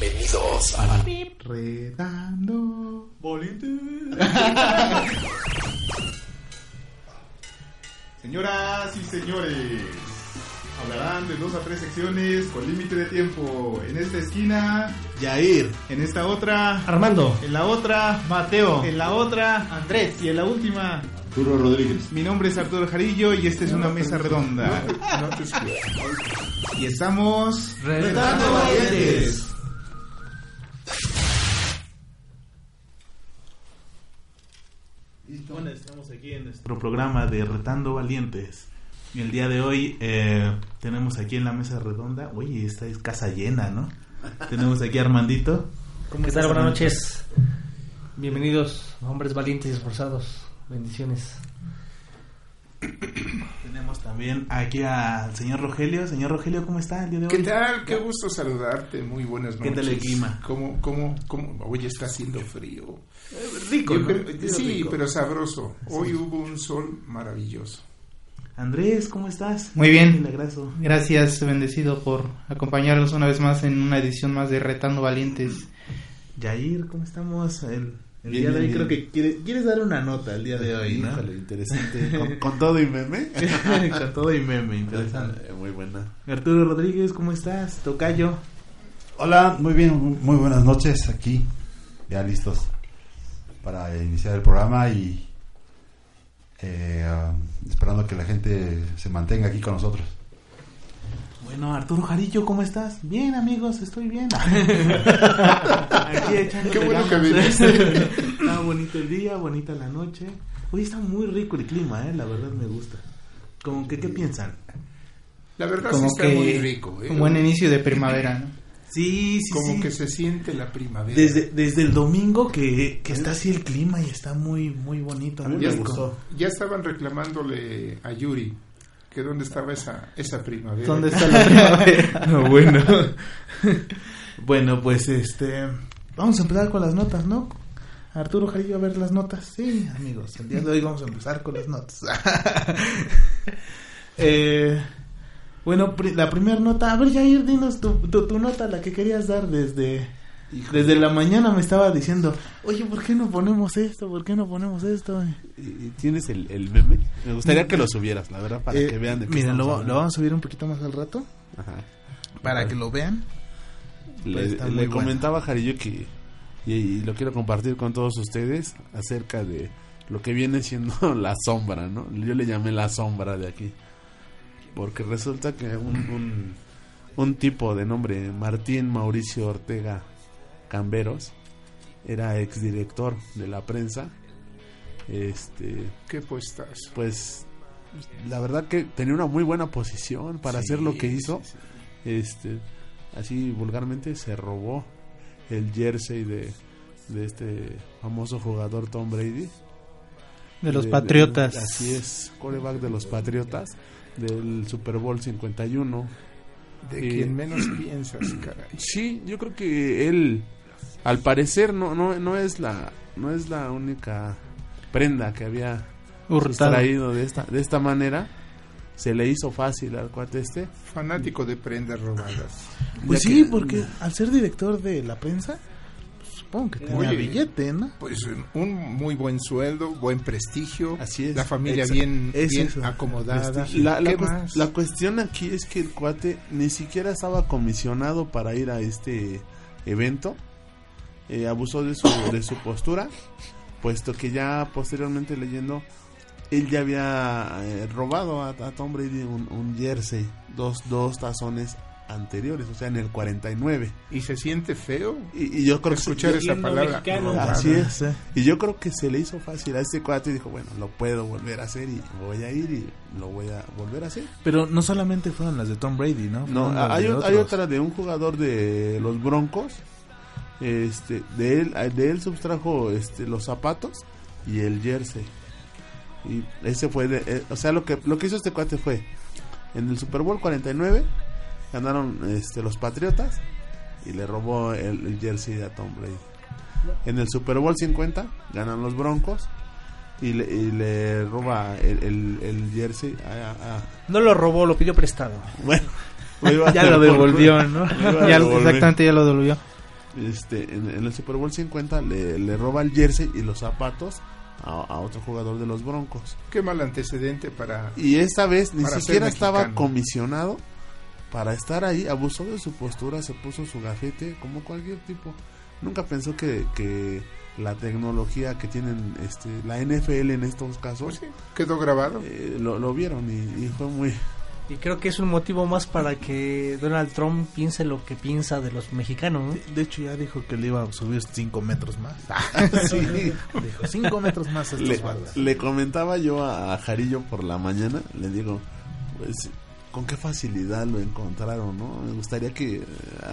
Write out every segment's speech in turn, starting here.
Bienvenidos a Redando Señoras y señores, hablarán de dos a tres secciones con límite de tiempo. En esta esquina, Yair, en esta otra, Armando, en la otra, Mateo, en la otra, Andrés y en la última. Arturo Rodríguez. Mi nombre es Arturo Jarillo y esta es una mesa redonda. Y estamos Retando Valientes. Bueno, estamos aquí en nuestro programa de Retando Valientes. Y el día de hoy eh, tenemos aquí en la mesa redonda, oye, esta es casa llena, ¿no? tenemos aquí a Armandito. ¿Qué tal? Buenas noches. Bienvenidos, hombres valientes y esforzados. Bendiciones. Tenemos también aquí al señor Rogelio. Señor Rogelio, ¿cómo está el día de hoy? ¿Qué tal? Qué gusto saludarte. Muy buenas ¿Qué noches. tal el clima? ¿Cómo, cómo, cómo? Hoy está haciendo frío. Rico, Yo ¿no? sí, Rico. pero sabroso. Hoy hubo un sol maravilloso. Andrés, ¿cómo estás? Muy bien. Gracias, bendecido, por acompañarnos una vez más en una edición más de Retando Valientes. Yair, ¿cómo estamos? El, el Bien, día de hoy bien, creo que quiere- quieres dar una nota el día de hoy, ¿no? Híjole, interesante. ¿Con, con todo y meme? Con todo y meme, interesante. Eh, Muy buena. Arturo Rodríguez, ¿cómo estás? Tocayo. Hola, muy bien, muy buenas noches aquí, ya listos para iniciar el programa y eh, esperando que la gente se mantenga aquí con nosotros. Bueno, Arturo Jarillo, ¿cómo estás? Bien, amigos, estoy bien. Aquí echándole Qué bueno que viniste. Está bonito el día, bonita la noche. Hoy está muy rico el clima, ¿eh? La verdad me gusta. Como que, ¿qué piensan? La verdad Como sí está que muy rico. ¿eh? un buen inicio de primavera, ¿no? Sí, sí, Como sí. que se siente la primavera. Desde, desde el domingo que, que está así el clima y está muy, muy bonito. A mí ya, me gustó. ya estaban reclamándole a Yuri que dónde estaba esa, esa primavera. ¿Dónde está la primavera? No, bueno. bueno, pues este. Vamos a empezar con las notas, ¿no? Arturo Jarillo, a ver las notas. Sí, amigos, el día de hoy vamos a empezar con las notas. eh, bueno, la primera nota. A ver, Jair, dinos tu, tu, tu nota, la que querías dar desde. Desde la mañana me estaba diciendo, oye, ¿por qué no ponemos esto? ¿Por qué no ponemos esto? ¿Y- y ¿Tienes el, el meme? Me gustaría que lo subieras, la verdad, para Eh, que vean de qué estamos lo, lo vamos a subir un poquito más al rato Ajá. para que lo vean. Le, Pues le comentaba a que, y, y lo quiero compartir con todos ustedes, acerca de lo que viene siendo la sombra, ¿no? Yo le llamé la sombra de aquí. Porque resulta que un, un, un tipo de nombre Martín Mauricio Ortega Camberos era exdirector de la prensa. Este, ¿Qué puestas? pues la verdad que tenía una muy buena posición para hacer lo que hizo. Sí, sí. Este, así vulgarmente se robó el jersey de, de este famoso jugador Tom Brady. De los De- Patriotas. de- así es, coreback de los Patriotas del Super Bowl 51. De Eh, quien menos piensas, caray. Sí, yo creo que él, al parecer, no, no, no es la, no es la única prenda que había Hurtado. extraído de esta, de esta manera. Se le hizo fácil al cuate este. Fanático de prendas robadas. Pues Ya sí, que- porque al ser director de la prensa, pues, supongo que tenía Oye, billete, ¿no? Pues un muy buen sueldo, buen prestigio. Así es. La familia bien, es bien acomodada. La, la ¿Qué cues- más? la cuestión aquí es que el cuate ni siquiera estaba comisionado para ir a este evento. Eh, abusó de su, de su postura, puesto que ya posteriormente leyendo, él ya había eh, robado a, a Tom Brady un, un jersey, dos, dos tazones anteriores, o sea, en el 49. Y se siente feo Y, y yo creo que escuchar yo- esa palabra. mexicano. Así es. Y yo creo que se le hizo fácil a este cuate y dijo, bueno, lo puedo volver a hacer y voy a ir y lo voy a volver a hacer. Pero no solamente fueron las de Tom Brady, ¿no? No, Fueron hay, hay otra de un jugador de los Broncos. Este, de él, de él sustrajo este, los zapatos y el jersey. Y ese fue, de, eh, o sea, lo que lo que hizo este cuate fue en el Super Bowl 49 ganaron este, los Patriotas y le robó el, el jersey a Tom Brady. En el Super Bowl 50 ganan los Broncos y le, y le roba el, el, el jersey a, a- No lo robó, lo pidió prestado. bueno, lo iba a Ya lo devolvió, ¿no? Lo iba a Ya, devolver. exactamente, ya lo devolvió. Este, en, en el Super Bowl 50 le, le roba el jersey y los zapatos a, a otro jugador de los Broncos. Qué mal antecedente para... Y esta vez ni siquiera estaba comisionado para estar ahí, abusó de su postura, se puso su gafete como cualquier tipo. Nunca pensó que, que la tecnología que tienen este, la NFL en estos casos Pues sí, quedó grabado. eh, lo, lo vieron y, y fue muy... Y creo que es un motivo más para que Donald Trump piense lo que piensa de los mexicanos. ¿no? De, de hecho, ya dijo que le iba a subir 5 metros más. Sí. Dijo 5 metros más a le, estos bardas. le comentaba yo a, a Jarillo por la mañana, le digo, pues, con qué facilidad lo encontraron, ¿no? Me gustaría que, eh,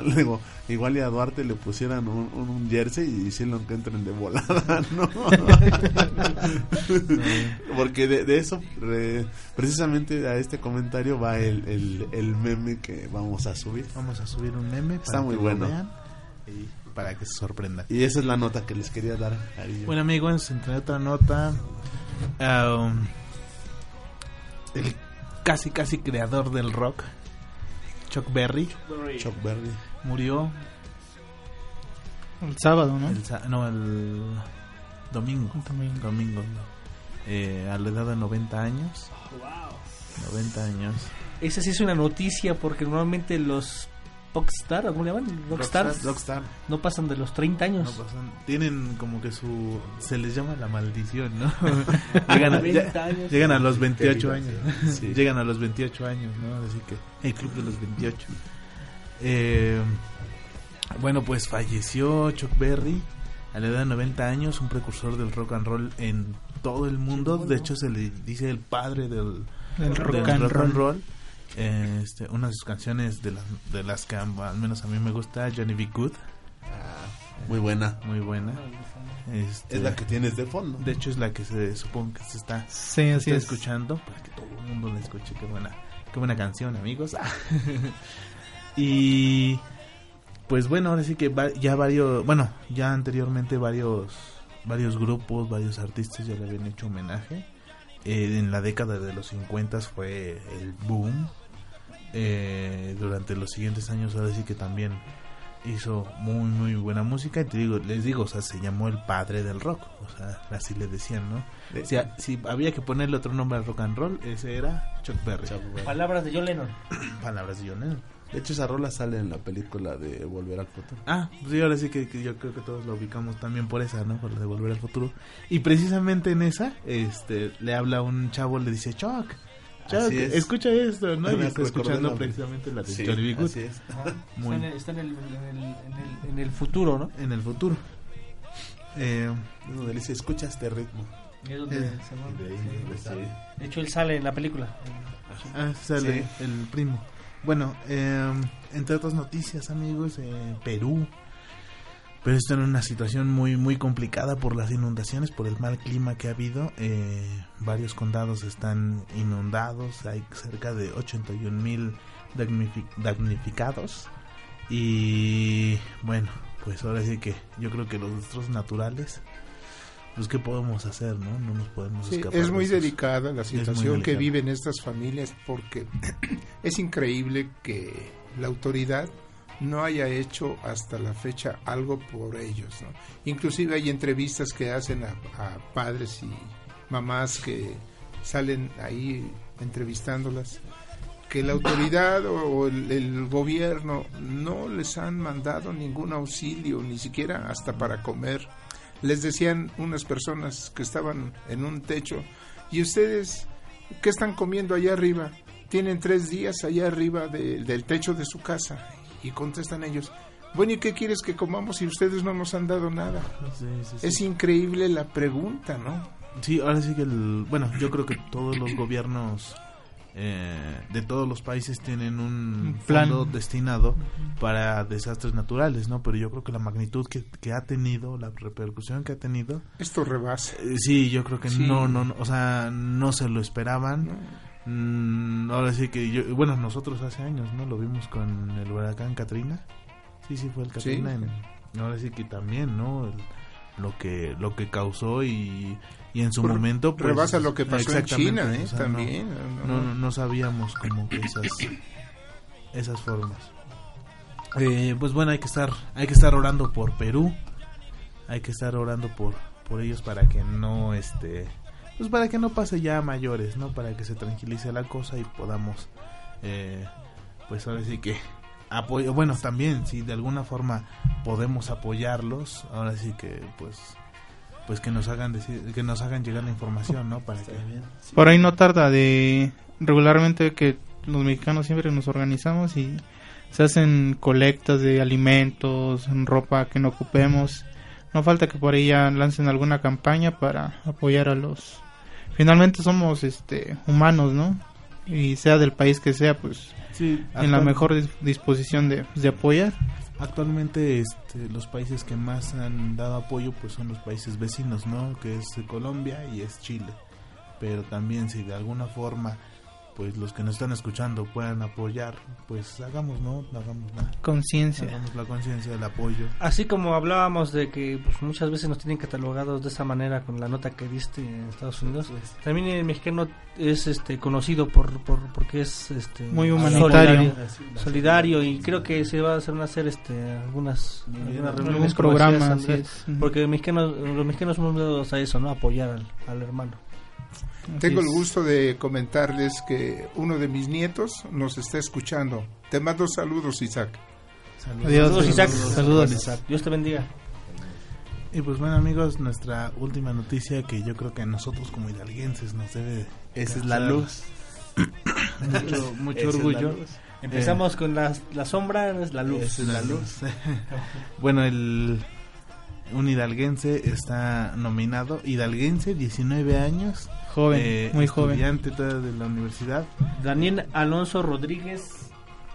digo, igual y a Duarte le pusieran un, un, un jersey y si lo encuentren de volada, ¿no? Porque de, de eso, re- precisamente a este comentario va el, el, el meme que vamos a subir. Vamos a subir un meme para Está muy que lo bueno. vean y para que se sorprendan. Y esa es la nota que les quería dar, Jarillo. Bueno amigos, entre otra nota, um, el casi casi creador del rock, Chuck Berry, Chuck Berry. murió El sábado, ¿no? el, no, el domingo, Domingo. domingo, eh, a la edad de 90 años, 90 años. Esa sí es una noticia porque normalmente los Rockstar, ¿cómo le llaman? Rockstars Rockstar. no pasan de los 30 años. No pasan- tienen como que su se les llama la maldición, ¿no? llegan, a, 90 ya- años. llegan a los 28 Qué años. Sí. Llegan a los 28 años, ¿no? Así que el club de los 28. Eh, bueno, pues falleció Chuck Berry a la edad de 90 años, un precursor del rock and roll en todo el mundo. De hecho, se le dice el padre del, El del rock and roll. Eh, este, una de sus canciones de las, de las que al menos a mí me gusta, Johnny B. Good, Muy buena. muy buena. Este, Es la que tienes de fondo. de hecho es la que se supone que se está, Sí, así está es. escuchando para que todo el mundo la escuche. Qué buena, qué buena canción, amigos. y pues bueno, ahora sí que va- ya varios, bueno, ya anteriormente varios varios grupos, varios artistas ya le habían hecho homenaje. Eh, en la década de los 50 fue el boom. Eh, durante los siguientes años ahora sí que también hizo muy muy buena música. Y te digo les digo o sea se llamó el padre del rock. O sea así le decían no De- o sea, si había que ponerle otro nombre al rock and roll ese era Chuck Berry. Chuck Berry. Palabras de John Lennon. palabras de John Lennon. De hecho, esa rola sale en la película de Volver al Futuro. ah pues sí ahora sí que, que yo creo que todos lo ubicamos también por esa no por la de volver al futuro. Y precisamente en esa este le habla un chavo le dice Chuck Es. escucha esto no y está escuchando la- precisamente la de Sí, Johnny B. Good así es. Muy- Está, en el, está en el- en el- en el- en el futuro, ¿no? en el futuro eh, Es donde le dice, escucha este ritmo. Es donde Eh, se De ahí, sí. sí. De hecho, él sale en la película. Ah, sale Sí. el primo. Bueno, eh, entre otras noticias, amigos, eh, Perú. Pero está en una situación muy muy complicada por las inundaciones, por el mal clima que ha habido. Eh, varios condados están inundados, hay cerca de 81 mil damnificados. Y bueno, pues ahora sí que yo creo que los desastres naturales, pues qué podemos hacer, ¿no? No nos podemos Sí, escapar. es muy delicada la situación que viven estas familias porque es increíble que la autoridad no haya hecho hasta la fecha algo por ellos. ¿no? Inclusive hay entrevistas que hacen a, a padres y mamás que salen ahí entrevistándolas que la autoridad o, el, gobierno no les han mandado ningún auxilio, ni siquiera hasta para comer. Les decían unas personas que estaban en un techo, ¿y ustedes qué están comiendo allá arriba? tienen tres días allá arriba de- del techo de su casa y contestan ellos, bueno, ¿y qué quieres que comamos si ustedes no nos han dado nada? Sí, sí, sí. Es increíble la pregunta, ¿no? Sí, ahora sí que el, bueno, yo creo que todos los gobiernos eh, de todos los países tienen un plan. fondo destinado para desastres naturales, ¿no? Pero yo creo que la magnitud que, que ha tenido, la repercusión que ha tenido, Esto rebasa. eh, sí, yo creo que no, no, no, o sea, no se lo esperaban. Mm, ahora sí que yo, bueno, nosotros hace años, ¿no? Lo vimos con el huracán Katrina. Sí, sí, fue el Katrina. en- ahora sí que también, ¿no? El- lo que lo que causó y, y en su momento pues, rebasa lo que pasó en China, ¿eh? o sea, También. no, no, no, no, no sabíamos como que esas esas formas Eh, pues bueno hay que estar hay que estar orando por Perú hay que estar orando por por ellos para que no este pues para que no pase ya a mayores no para que se tranquilice la cosa y podamos eh, pues ahora sí que apoyo bueno también si de alguna forma podemos apoyarlos ahora sí que pues pues que nos hagan decir, que nos hagan llegar la información no para que Por ahí no tarda de regularmente que los mexicanos siempre nos organizamos y se hacen colectas de alimentos, ropa que no ocupemos. No falta que por ahí ya lancen alguna campaña para apoyar a los. Finalmente somos este humanos, ¿no? Y sea del país que sea, pues Sí, en la mejor dis- disposición de, de apoyar. Actualmente este, los países que más han dado apoyo pues son los países vecinos, ¿no? Que es Colombia y es Chile. Pero también si de alguna forma pues los que nos están escuchando puedan apoyar, pues hagamos, ¿no? Hagamos la, Conciencia. hagamos la conciencia del apoyo. Así como hablábamos de que pues, muchas veces nos tienen catalogados de esa manera con la nota que diste en Estados Unidos, también el mexicano es este conocido por, por porque es este Muy humanitario. solidario, solidario, y creo que se va a hacer, van a hacer este algunas, reuniones como programa, decías, así Andrés, es. porque el mexicano- los mexicanos somos dados a eso, ¿no? Apoyar al, al hermano. Tengo el gusto de comentarles que uno de mis nietos nos está escuchando. Te mando saludos, Isaac. Saludos. Adiós, Saludos, Isaac. Saludos. Isaac. Dios te bendiga. Y pues bueno amigos, nuestra última noticia que yo creo que a nosotros como hidalguenses nos debe Esa es la luz. mucho, orgullo. Empezamos con la, la sombra, es la luz. Esa es la luz. bueno, el un hidalguense está nominado, hidalguense, 19 años, Joven, eh, muy joven. estudiante todavía de la universidad. Daniel Alonso Rodríguez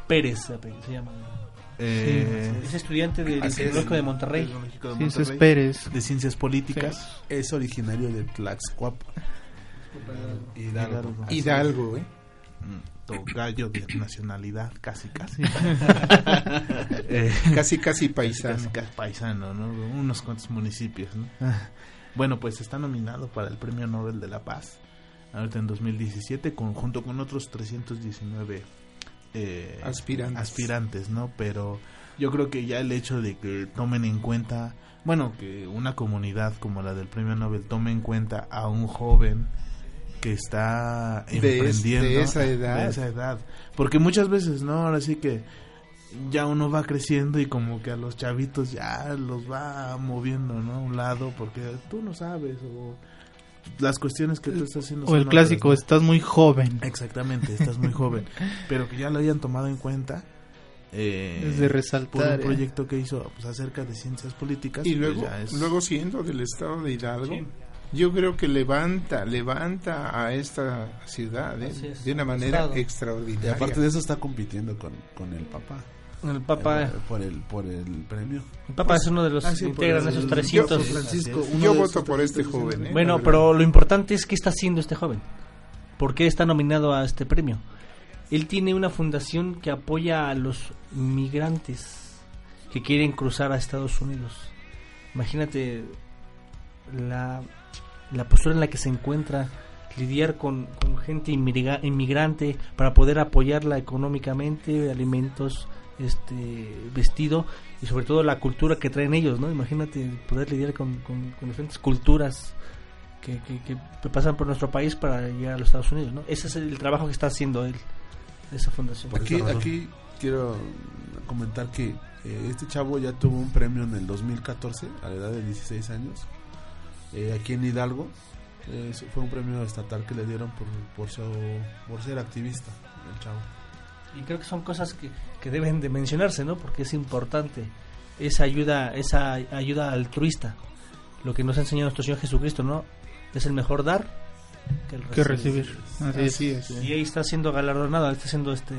Pérez se llama. eh, Es estudiante del. Tecnológico de Monterrey. Tecnológico de Sí, Monterrey, Pérez. de ciencias políticas. Es originario de Tlaxcuapa. Hidalgo. Hidalgo, ¿eh? Mm, Tocayo de nacionalidad, casi, casi. Eh, Casi, casi paisano. Casi, casi paisano, ¿no? Unos cuantos municipios, ¿no? Bueno, pues está nominado para el Premio Nobel de la Paz, ahorita en 2017, con, junto con otros 319 eh, Aspirantes. aspirantes, ¿no? Pero yo creo que ya el hecho de que tomen en cuenta, bueno, que una comunidad como la del Premio Nobel tome en cuenta a un joven que está De es- emprendiendo de esa edad. de esa edad. porque muchas veces no ahora sí que ya uno va creciendo y como que a los chavitos ya los va moviendo no a un lado porque tú no sabes o las cuestiones que tú estás haciendo O el clásico, otras, estás muy joven. exactamente estás muy joven pero que ya lo hayan tomado en cuenta eh, Es de por resaltar. un ¿eh? proyecto que hizo pues, acerca de ciencias políticas Y pues, luego, es- luego siendo del estado de Hidalgo, yo creo que levanta, levanta a esta ciudad ¿eh? Es, de una manera estado. Y extraordinaria. aparte de eso está compitiendo con, con el papá. El Papa, Eh, por el por el premio. el Papa es uno de los Ah, que por integran el- esos yo- 300. Francisco, Así es. uno Yo de voto por este 319. joven. ¿eh? Bueno, pero lo importante es qué está haciendo este joven. ¿Por qué está nominado a este premio? Él tiene una fundación que apoya a los migrantes que quieren cruzar a Estados Unidos. Imagínate la, la postura en la que se encuentra lidiar con, con gente inmigra- inmigrante para poder apoyarla económicamente, alimentos, este vestido y sobre todo la cultura que traen ellos, ¿no? Imagínate poder lidiar con, con- con diferentes culturas que, que- que pasan por nuestro país para llegar a los Estados Unidos, ¿no? Ese es el trabajo que está haciendo él, esa fundación. Aquí, aquí quiero comentar que eh, este chavo ya tuvo un premio en el 2014 a la edad de 16 años eh, aquí en Hidalgo Eh, fue un premio estatal que le dieron por, por, su- por ser activista, el chavo. Y creo que son cosas que, que deben de mencionarse, ¿no? Porque es importante esa ayuda, esa ayuda altruista. Lo que nos ha enseñado nuestro Señor Jesucristo, ¿no? Es el mejor dar que el que recibir. Así es. Así es. Y ahí está siendo galardonado, está siendo este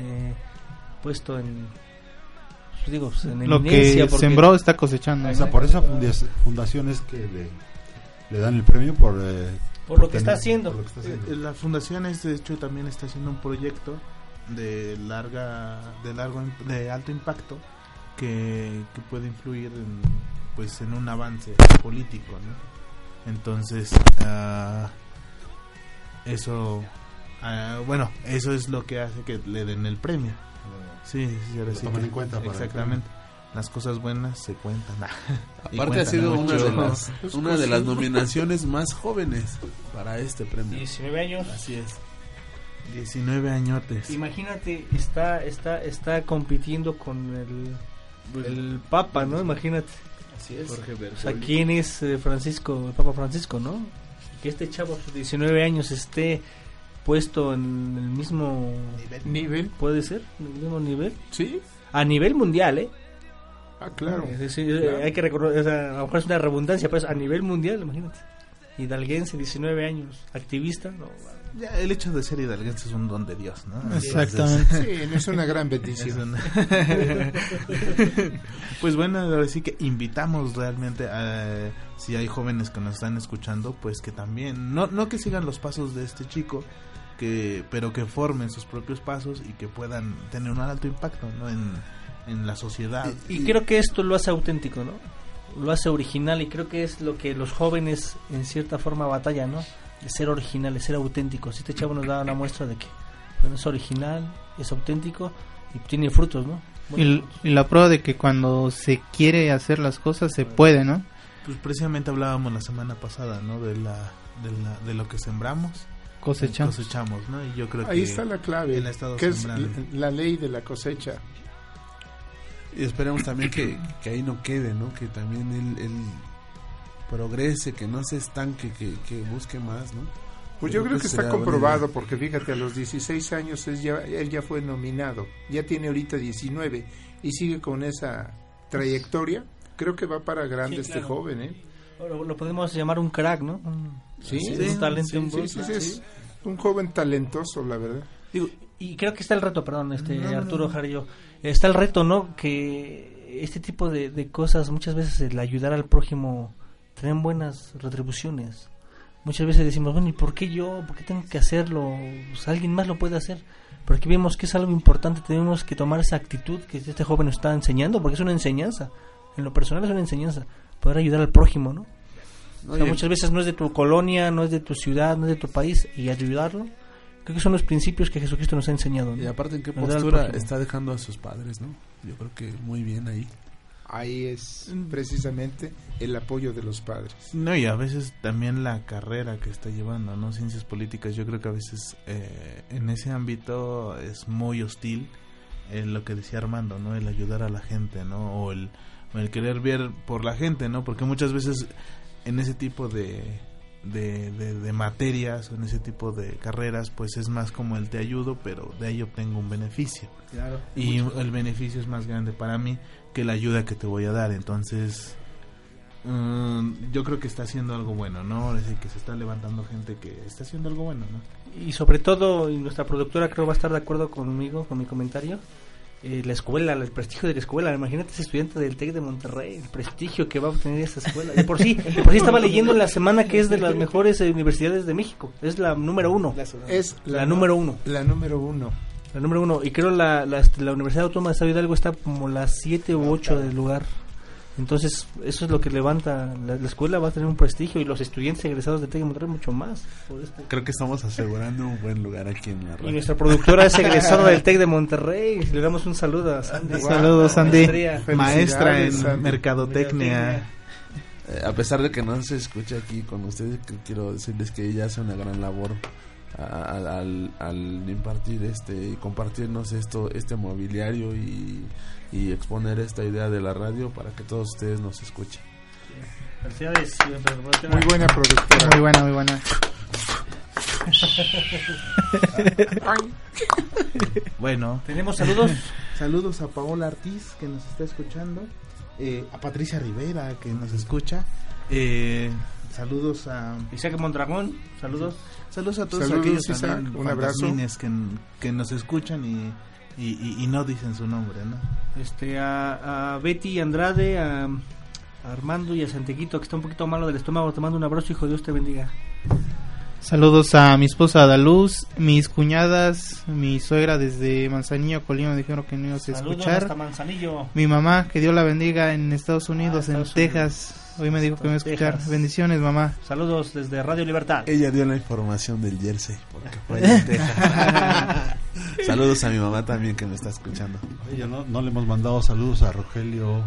puesto en pues digo, pues, en Lo que porque- sembró está cosechando. O sea, por esa fundia- fundación es que le, le dan el premio por... eh, Por lo que tener- está haciendo. por lo que está haciendo. Eh, La fundación es, de hecho también está haciendo un proyecto de larga de largo de alto impacto que, que puede influir en, pues en un avance político ¿no? entonces ah, eso ah, bueno eso es lo que hace que le den el premio sí, sí, ahora sí toman en cuenta para exactamente las cosas buenas se cuentan Aparte ha sido una de las una de las nominaciones más jóvenes para este premio. 19 años. Así es. 19 añotes Imagínate, está está está compitiendo con el el Papa, ¿no? Imagínate. Así es. O sea, ¿quién es eh, Francisco, el Papa Francisco, no? Que este chavo a sus 19 años esté puesto en el mismo Nivel. puede ser, en el mismo nivel Sí. a nivel mundial, ¿eh? Ah, claro. Es decir, eh, Claro. hay que recordar, o sea, a lo mejor es una redundancia, pero es a nivel mundial, imagínate. Hidalguense, 19 años, activista, no, Ya, el hecho de ser hidalguense es un don de Dios, ¿no? Exactamente. Sí, es una gran bendición. pues bueno, ahora sí que invitamos realmente a si hay jóvenes que nos están escuchando, pues que también no no que sigan los pasos de este chico, que pero que formen sus propios pasos y que puedan tener un alto impacto, ¿no? en, en la sociedad. Y creo que esto lo hace auténtico, ¿no? Lo hace original y creo que es lo que los jóvenes en cierta forma batallan, ¿no? De ser original, de ser auténticos. Este chavo nos da una muestra de que bueno, es original, es auténtico y tiene frutos, ¿no? Y, y la prueba de que cuando se quiere hacer las cosas se puede, ¿no? Pues precisamente hablábamos la semana pasada, ¿no? De la de, la, de lo que sembramos, Cosechamos. cosechamos, ¿no? Y yo creo Ahí que está la clave, que es la ley de la cosecha. Y esperemos también que, que ahí no quede, ¿no? Que también él, él progrese, que no se estanque, que, que busque más, ¿no? Pues yo creo que está buena comprobado, idea. porque fíjate, a los 16 años él ya, él ya fue nominado, ya tiene ahorita 19 y sigue con esa trayectoria. Creo que va para grande Sí, este claro. joven, ¿eh? Lo, lo podemos llamar un crack, ¿no? Un, Sí, un talento, un sí, sí, sí, es un joven talentoso, la verdad. Digo, y creo que está el reto, perdón, este No, no, Arturo no. Jarillo. Está el reto, ¿no? Que este tipo de, de cosas, muchas veces el ayudar al prójimo, traen buenas retribuciones. Muchas veces decimos, bueno, ¿y por qué yo? ¿Por qué tengo que hacerlo? Pues alguien más lo puede hacer. Pero aquí vemos que es algo importante, tenemos que tomar esa actitud que este joven nos está enseñando, porque es una enseñanza. En lo personal es una enseñanza. Poder ayudar al prójimo, ¿no? O sea, muchas veces no es de tu colonia, no es de tu ciudad, no es de tu país, y ayudarlo, creo que son los principios que Jesucristo nos ha enseñado. ¿no? Y aparte, ¿en qué postura está dejando a sus padres, no? Yo creo que muy bien ahí. Ahí es precisamente el apoyo de los padres. No, y a veces también la carrera que está llevando, ¿no? Ciencias políticas, yo creo que a veces eh, en ese ámbito es muy hostil eh, lo que decía Armando, ¿no? El ayudar a la gente, ¿no? O el, o el querer ver por la gente, ¿no? Porque muchas veces en ese tipo de, de, de- de materias o en ese tipo de carreras, pues es más como el te ayudo, pero de ahí obtengo un beneficio. Y el beneficio es más grande para mí que la ayuda que te voy a dar. Entonces, mm, yo creo que está haciendo algo bueno, ¿no? Es decir, que se está levantando gente que está haciendo algo bueno, ¿no? Y sobre todo, y nuestra productora creo va a estar de acuerdo conmigo, con mi comentario, eh, la escuela, el prestigio de la escuela. Imagínate ese estudiante del TEC de Monterrey, el prestigio que va a obtener esa escuela. De por sí, de por sí estaba leyendo en la semana que es de las mejores eh, universidades de México. Es la número uno. Es La número uno. La número uno. La número uno. Y creo la, la, la Universidad Autónoma de Estado Hidalgo está como las 7 u 8 del lugar. Entonces, eso es lo que levanta. La, la escuela va a tener un prestigio y los estudiantes egresados de TEC de Monterrey mucho más. por este- Creo que estamos asegurando un buen lugar aquí en la Y radio. nuestra productora es egresada del TEC de Monterrey. Le damos un saludo a Sandy. Saludos, Sandy. Maestra en Sandy. mercadotecnia. Eh, a pesar de que no se escucha aquí con ustedes, quiero decirles que ella hace una gran labor al, al impartir este y compartirnos esto este mobiliario y, y exponer esta idea de la radio para que todos ustedes nos escuchen. Muy buena productora. Muy buena, muy buena. bueno, ¿Tenemos saludos? saludos a Paola Ortiz que nos está escuchando, eh, a Patricia Rivera que nos escucha, eh, saludos a Isaac Mondragón, saludos. saludos a todos Saludos, aquellos Isaac, también un abrazo. que, que nos escuchan y, y, y- y no dicen su nombre, ¿no? Este, a, a Betty Andrade, a, a Armando y a Santiaguito, que está un poquito malo del estómago. Te mando un abrazo, hijo. Dios te bendiga. Saludos a mi esposa Adaluz, mis cuñadas, mi suegra desde Manzanillo, Colima, me dijeron que no ibas a escuchar. hasta Manzanillo. Mi mamá, que Dios la bendiga en Estados Unidos, Ah, en Estados Texas. Hoy me dijo que me iba a escuchar. Texas. Bendiciones, mamá. Saludos desde Radio Libertad. Ella dio la información del jersey, porque fue allá en Texas. Saludos a mi mamá también que me está escuchando. Oye, no, no le hemos mandado saludos a Rogelio.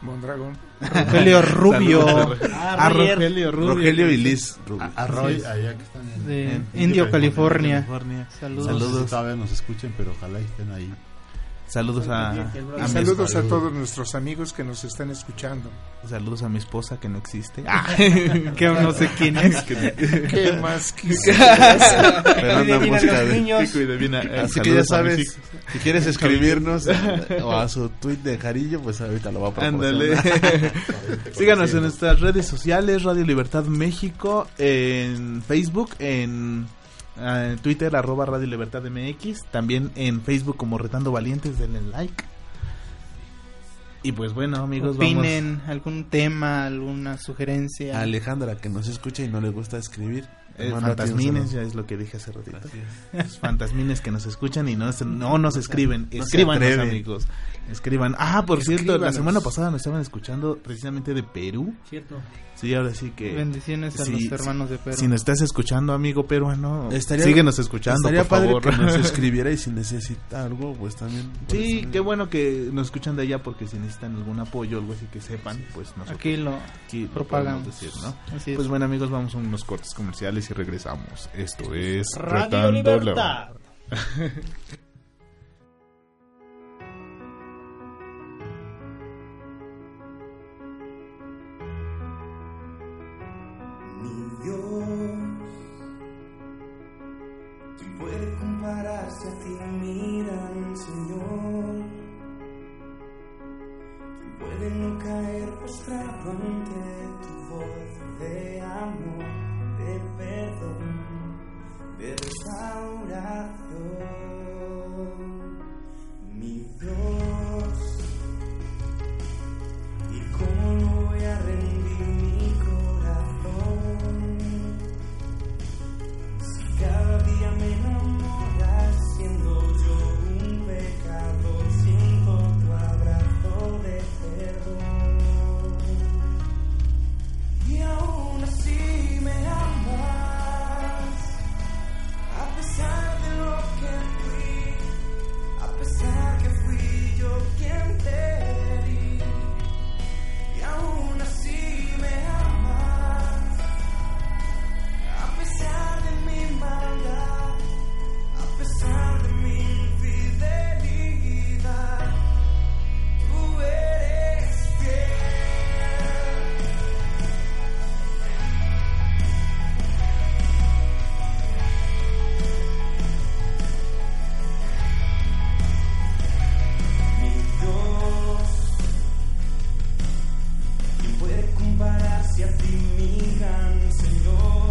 Mondragón. Rogelio Rubio, Ah, A. Rogelio Rubio. Rogelio y Liz Rubio. A, a Roy, allá que están en, de en Indio, California. California. Saludos. No sé si todavía nos escuchen, pero ojalá estén ahí. Saludos a, Y a mi saludos a todos nuestros amigos que nos están escuchando. saludos a mi esposa que no existe. que aún no sé quién es. ¿Qué más quisieras? Pero anda en busca de- niños. Así que ya sabes, si quieres escribirnos o a su tweet de Jarillo, pues ahorita lo va a proporcionar. Ándale. Síganos en nuestras redes sociales, Radio Libertad México, en Facebook, en eh, Twitter, arroba Radio Libertad MX, también en Facebook como Retando Valientes, denle like. Y pues bueno, amigos, Opinen algún tema, alguna sugerencia. A Alejandra que nos escucha y no le gusta escribir. Fantasmines, ya es lo que dije hace ratito. Es. Fantasmines que nos escuchan y no, no nos escriben. No amigos. Escriban. Ah, por cierto, la Escríbanos. semana pasada nos estaban escuchando precisamente de Perú. Cierto. Sí, ahora sí que... Bendiciones a Sí, los hermanos de Perú. Si nos estás escuchando, amigo peruano, Estaría- síguenos escuchando, Estaría por padre favor. que nos escribiera y si necesita algo, pues también. Sí, qué bueno que nos escuchan de allá porque si necesitan algún apoyo o algo así que sepan, pues nosotros Aquí lo aquí lo propagamos. decir, ¿no? Pues bueno, amigos, vamos a unos cortes comerciales y regresamos. Esto es Radio Retando Libertad. Mi Dios, ¿quién puede compararse a ti? Mira, Señor, ¿quién puede no caer postrado ante hacia ti miran, Señor.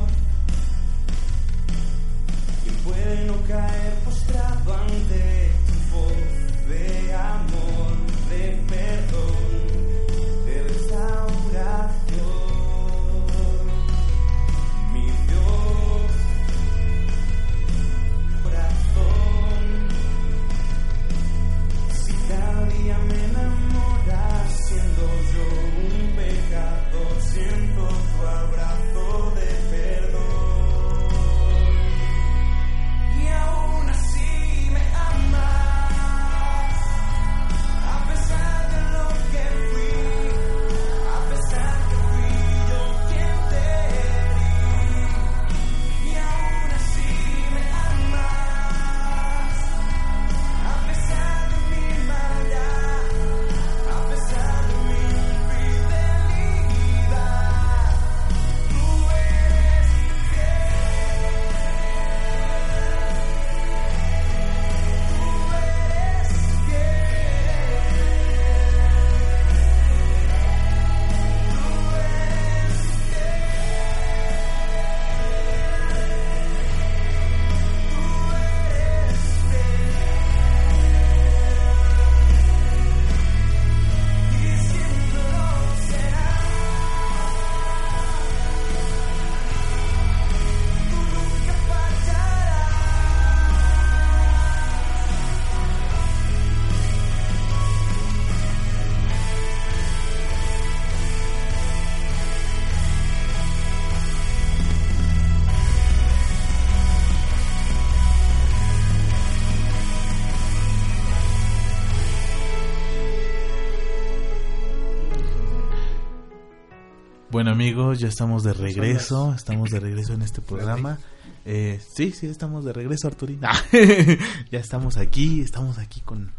Bueno amigos, ya estamos de regreso, estamos de regreso en este programa. Eh, sí, sí, estamos de regreso, Arturina. ya estamos aquí, estamos aquí con...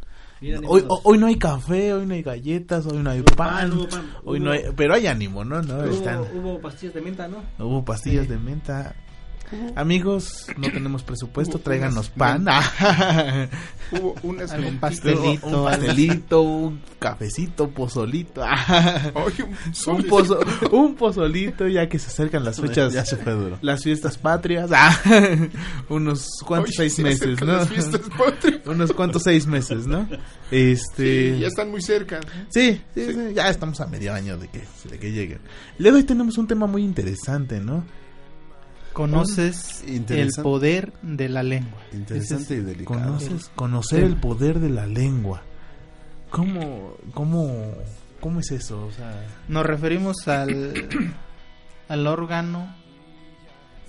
Hoy, hoy no hay café, hoy no hay galletas, hoy no hay pan, hoy hubo- no hay, pero hay ánimo, ¿no? no Hubo, están, hubo pastillas de menta, ¿no? hubo pastillas de menta. Amigos, no tenemos presupuesto, Hubo tráiganos unas pan. Hubo unas mentitas. pastelito. un pastelito, un cafecito, pozolito. Oye, un un, pozo, un pozolito ya que se acercan las fechas Ya se fue duro. las fiestas patrias unos cuantos Oye, seis se meses no las fiestas patrias. unos cuantos seis meses no este Sí, ya están muy cerca. sí, sí, sí, ya estamos a medio año de que de que lleguen luego hoy tenemos un tema muy interesante no Conoces el poder de la lengua. Interesante y delicado. conoces conocer el poder de la lengua cómo cómo cómo es eso o sea Nos referimos al, al órgano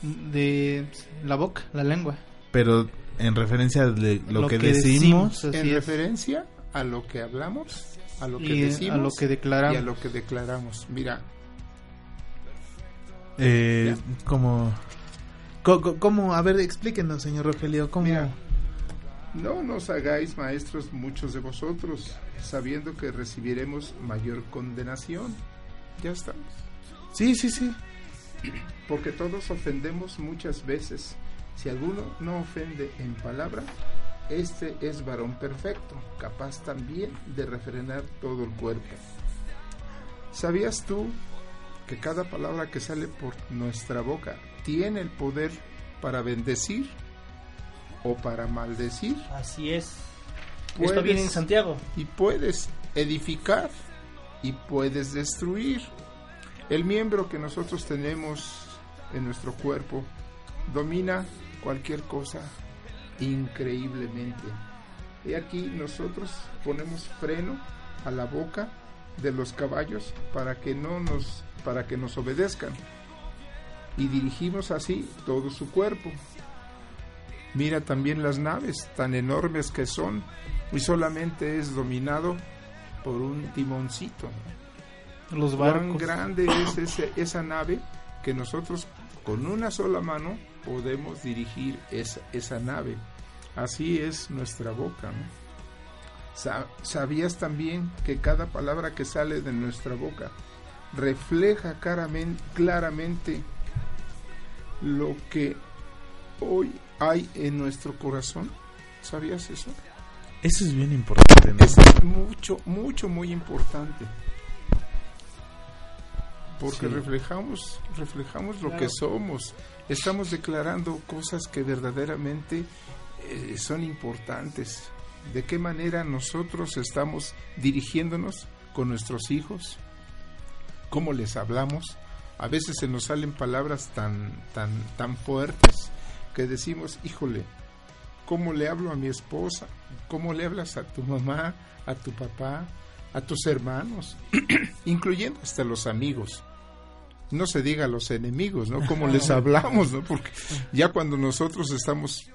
de la boca, la lengua. pero en referencia de lo, que, que decimos, En es. referencia a lo que hablamos, a lo que y decimos a lo que y declaramos. a lo que declaramos. Mira, eh, como cómo a ver explíquenos señor Rogelio cómo Mira. no nos hagáis maestros muchos de vosotros, sabiendo que recibiremos mayor condenación. Ya estamos. sí sí sí Porque todos ofendemos muchas veces. Si alguno no ofende en palabra, este es varón perfecto, capaz también de refrenar todo el cuerpo. ¿Sabías tú que cada palabra que sale por nuestra boca tiene el poder para bendecir o para maldecir? Así es. Puedes- Esto viene en Santiago. y puedes edificar y puedes destruir. El miembro que nosotros tenemos en nuestro cuerpo domina cualquier cosa increíblemente. Y aquí nosotros ponemos freno a la boca de los caballos para que no nos para que nos obedezcan y dirigimos así todo su cuerpo. Mira también las naves tan enormes que son y solamente es dominado por un timoncito. Los barcos. grande es ese- esa nave que nosotros con una sola mano podemos dirigir esa, esa nave. Así es nuestra boca. ¿Sabías también que cada palabra que sale de nuestra boca refleja claramente lo que hoy hay en nuestro corazón? ¿Sabías eso? eso es bien importante ¿no? Es mucho, mucho, muy importante. Porque Sí. reflejamos, reflejamos lo Claro. que somos. Estamos declarando cosas que verdaderamente eh, son importantes. ¿De qué manera nosotros estamos dirigiéndonos con nuestros hijos? ¿Cómo les hablamos? A veces se nos salen palabras tan, tan, tan fuertes que decimos, híjole, ¿cómo le hablo a mi esposa? ¿Cómo le hablas a tu mamá, a tu papá, a tus hermanos, incluyendo hasta los amigos? No se diga a los enemigos, ¿no? ¿Cómo les hablamos, no? Porque ya cuando nosotros estamos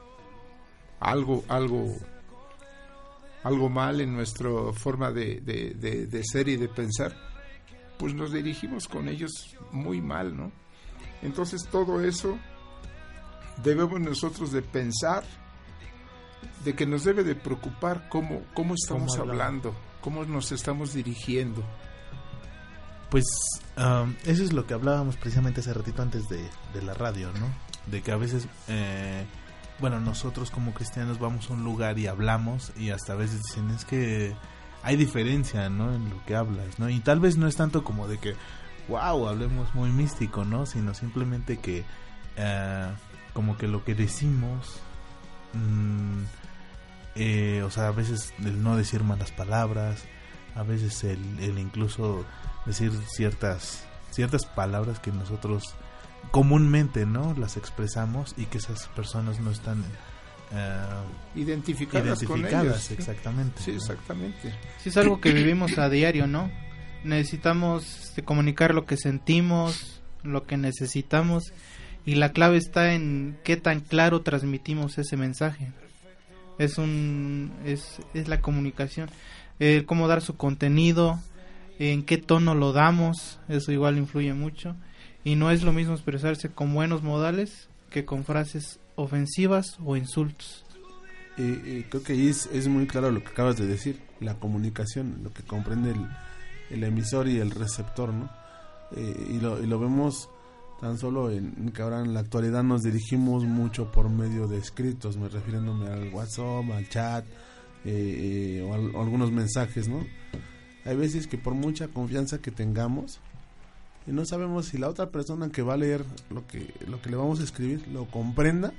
algo, algo, algo mal en nuestra forma de, de- de- de ser y de pensar, pues nos dirigimos con ellos muy mal, ¿no? Entonces todo eso debemos nosotros de pensar de que nos debe de preocupar cómo, cómo estamos hablando, cómo nos estamos dirigiendo. Pues um, eso es lo que hablábamos precisamente hace ratito antes de, de la radio, ¿no? De que a veces, eh, bueno, nosotros como cristianos vamos a un lugar y hablamos y hasta a veces dicen es que hay diferencia, ¿no? En lo que hablas, ¿no? Y tal vez no es tanto como de que, wow, hablemos muy místico, ¿no? Sino simplemente que, eh, como que lo que decimos, mm, eh, o sea, a veces el no decir malas palabras, a veces el incluso decir ciertas ciertas palabras que nosotros comúnmente no las expresamos y que esas personas no están eh, Identificadas, con identificadas. ¿sí? exactamente Sí, ¿no? exactamente. Sí, es algo que vivimos a diario, ¿no? Necesitamos este, comunicar lo que sentimos, lo que necesitamos y la clave está en qué tan claro transmitimos ese mensaje. Es un es, es la comunicación, el cómo dar su contenido, en qué tono lo damos, eso igual influye mucho. Y no es lo mismo expresarse con buenos modales que con frases ofensivas o insultos. Eh, eh, creo que es, muy claro lo que acabas de decir, la comunicación, lo que comprende el, emisor y el receptor, ¿no? Eh, y, lo, vemos tan solo en que ahora en la actualidad nos dirigimos mucho por medio de escritos, me refiriéndome al WhatsApp, al chat eh, o, o algunos mensajes, ¿no? Hay veces que por mucha confianza que tengamos y no sabemos si la otra persona que va a leer lo que lo que le vamos a escribir lo comprenda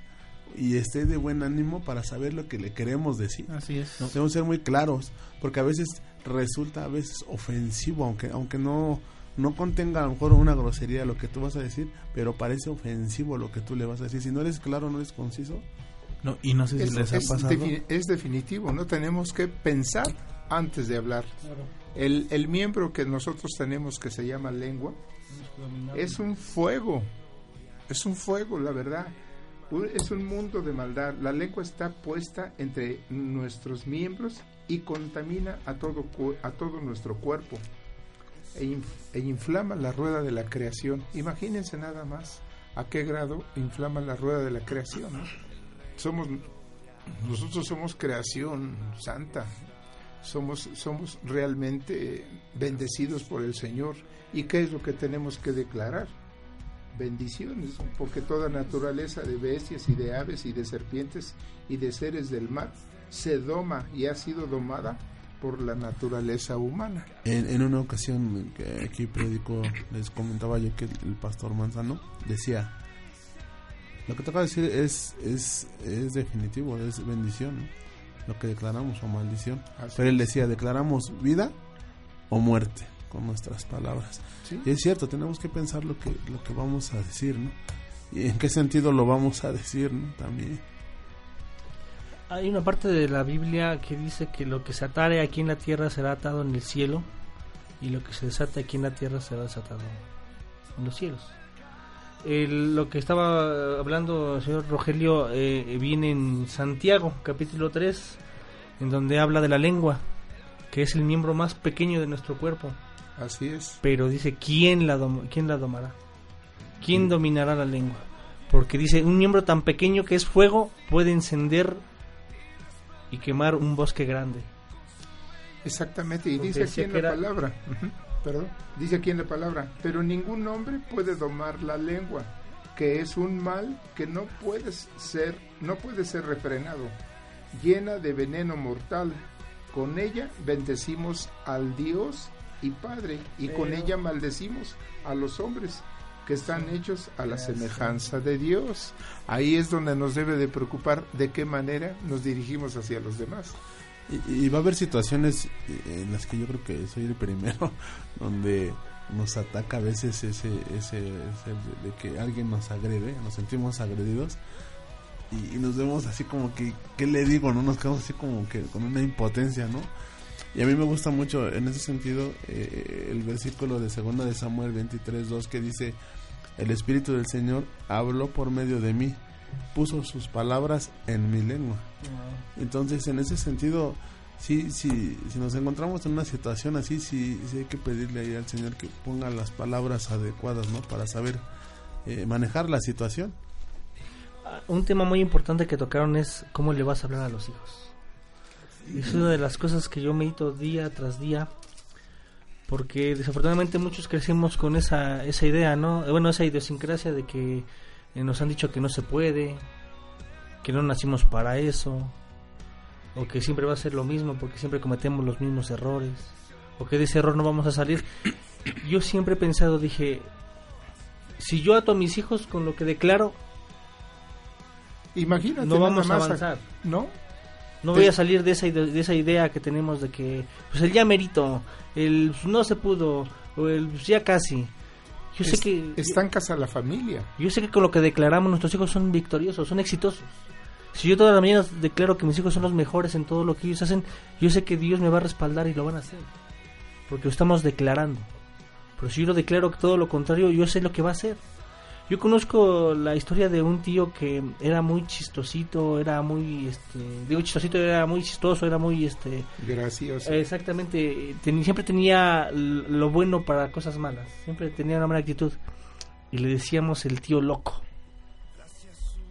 y esté de buen ánimo para saber lo que le queremos decir. Así es. No, debemos ser muy claros, porque a veces resulta a veces ofensivo, aunque aunque no no contenga a lo mejor una grosería lo que tú vas a decir, pero parece ofensivo lo que tú le vas a decir. Si no eres claro, no eres conciso. No, y no sé si Es, les ha es pasado. defi- es definitivo, no tenemos que pensar antes de hablar. El, el miembro que nosotros tenemos que se llama lengua es un fuego, es un fuego, la verdad. Es un mundo de maldad. La lengua está puesta entre nuestros miembros y contamina a todo, a todo nuestro cuerpo e, e inflama la rueda de la creación. Imagínense nada más a qué grado inflama la rueda de la creación. Somos nosotros somos creación santa. Somos somos realmente bendecidos por el Señor. ¿Y qué es lo que tenemos que declarar? Bendiciones, porque toda naturaleza de bestias y de aves y de serpientes y de seres del mar se doma y ha sido domada por la naturaleza humana. En, en una ocasión que aquí predicó, les comentaba yo que el pastor Manzano decía, lo que te acabo de decir es, es, es definitivo, es bendición, ¿no? lo que declaramos o maldición. Así Pero él decía, declaramos vida o muerte con nuestras palabras. Sí. Y es cierto, tenemos que pensar lo que, lo que vamos a decir, ¿no? Y en qué sentido lo vamos a decir, ¿no? También. Hay una parte de la Biblia que dice que lo que se atare aquí en la tierra será atado en el cielo y lo que se desate aquí en la tierra será desatado en los cielos. El- lo que estaba hablando el señor Rogelio eh, viene en Santiago, capítulo 3, en donde habla de la lengua, que es el miembro más pequeño de nuestro cuerpo. Así es. Pero dice, ¿quién la, quién la domará? ¿Quién dominará la lengua? Porque dice, un miembro tan pequeño que es fuego puede encender y quemar un bosque grande. Exactamente, y Porque dice aquí en la era- palabra, perdón, dice aquí en la palabra, pero ningún hombre puede domar la lengua, que es un mal que no puede ser, no puede ser refrenado, llena de veneno mortal. Con ella bendecimos al Dios y Padre, y con ella maldecimos a los hombres que están hechos a la semejanza de Dios. Ahí es donde nos debe de preocupar de qué manera nos dirigimos hacia los demás. Y, y va a haber situaciones eh, en las que yo creo que soy el primero, donde nos ataca a veces ese, ese, ese de, de que alguien nos agrede, nos sentimos agredidos y, y nos vemos así como que, ¿qué le digo? no Nos quedamos así como que con una impotencia, ¿no? Y a mí me gusta mucho en ese sentido eh, el versículo de segunda de Samuel 23, 2 que dice, el Espíritu del Señor habló por medio de mí, puso sus palabras en mi lengua. Entonces, en ese sentido, sí, sí, si nos encontramos en una situación así, sí, sí hay que pedirle ahí al Señor que ponga las palabras adecuadas, ¿no? Para saber eh, manejar la situación. Ah, Un tema muy importante que tocaron es cómo le vas a hablar a los hijos. Es una de las cosas que yo medito día tras día. Porque desafortunadamente muchos crecimos con esa, esa idea, ¿no? Eh, Bueno, esa idiosincrasia de que eh, nos han dicho que no se puede, que no nacimos para eso, o que siempre va a ser lo mismo porque siempre cometemos los mismos errores, o que de ese error no vamos a salir. Yo siempre he pensado, dije, si yo ato a mis hijos con lo que declaro, Imagínate. no vamos a avanzar. ¿No? No voy a salir de esa, de esa idea que tenemos de que pues el ya merito, el pues, no se pudo, o el pues, ya casi. Yo sé que Estancas a la familia. yo sé que con lo que declaramos nuestros hijos son victoriosos, son exitosos. Si yo todas las mañanas declaro que mis hijos son los mejores en todo lo que ellos hacen, yo sé que Dios me va a respaldar y lo van a hacer. Porque lo estamos declarando. Pero si yo lo declaro todo lo contrario, yo sé lo que va a hacer. Yo conozco la historia de un tío que era muy chistosito, era muy, este, digo chistosito, era muy chistoso, era muy, este, Gracioso. exactamente, ten- siempre tenía lo bueno para cosas malas, siempre tenía una buena actitud y le decíamos el tío loco.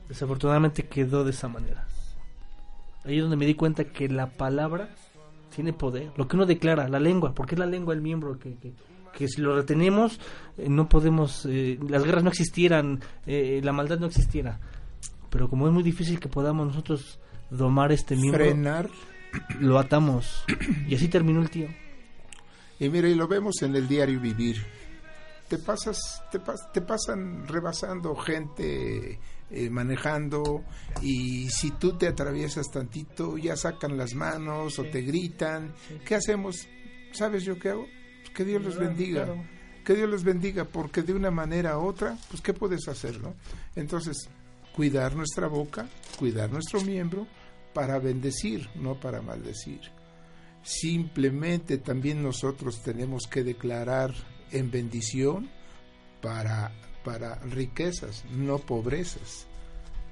Desafortunadamente quedó de esa manera. Ahí es donde me di cuenta que la palabra tiene poder. Lo que uno declara, la lengua, porque es la lengua el miembro que, que, que si lo retenemos eh, no podemos, eh, las guerras no existieran, eh, la maldad no existiera. Pero como es muy difícil que podamos nosotros domar este miembro, Frenar. lo atamos. Y así terminó el tío. Y mira, y lo vemos en el diario vivir. Te pasas, te, pas- te pasan rebasando gente eh, manejando y si tú te atraviesas tantito ya sacan las manos o te gritan. ¿Qué hacemos? ¿Sabes yo qué hago? Que Dios los bendiga. Que Dios los bendiga porque de una manera u otra, pues ¿qué puedes hacer, no? Entonces, cuidar nuestra boca, cuidar nuestro miembro para bendecir, no para maldecir. Simplemente también nosotros tenemos que declarar en bendición para, para riquezas, no pobrezas.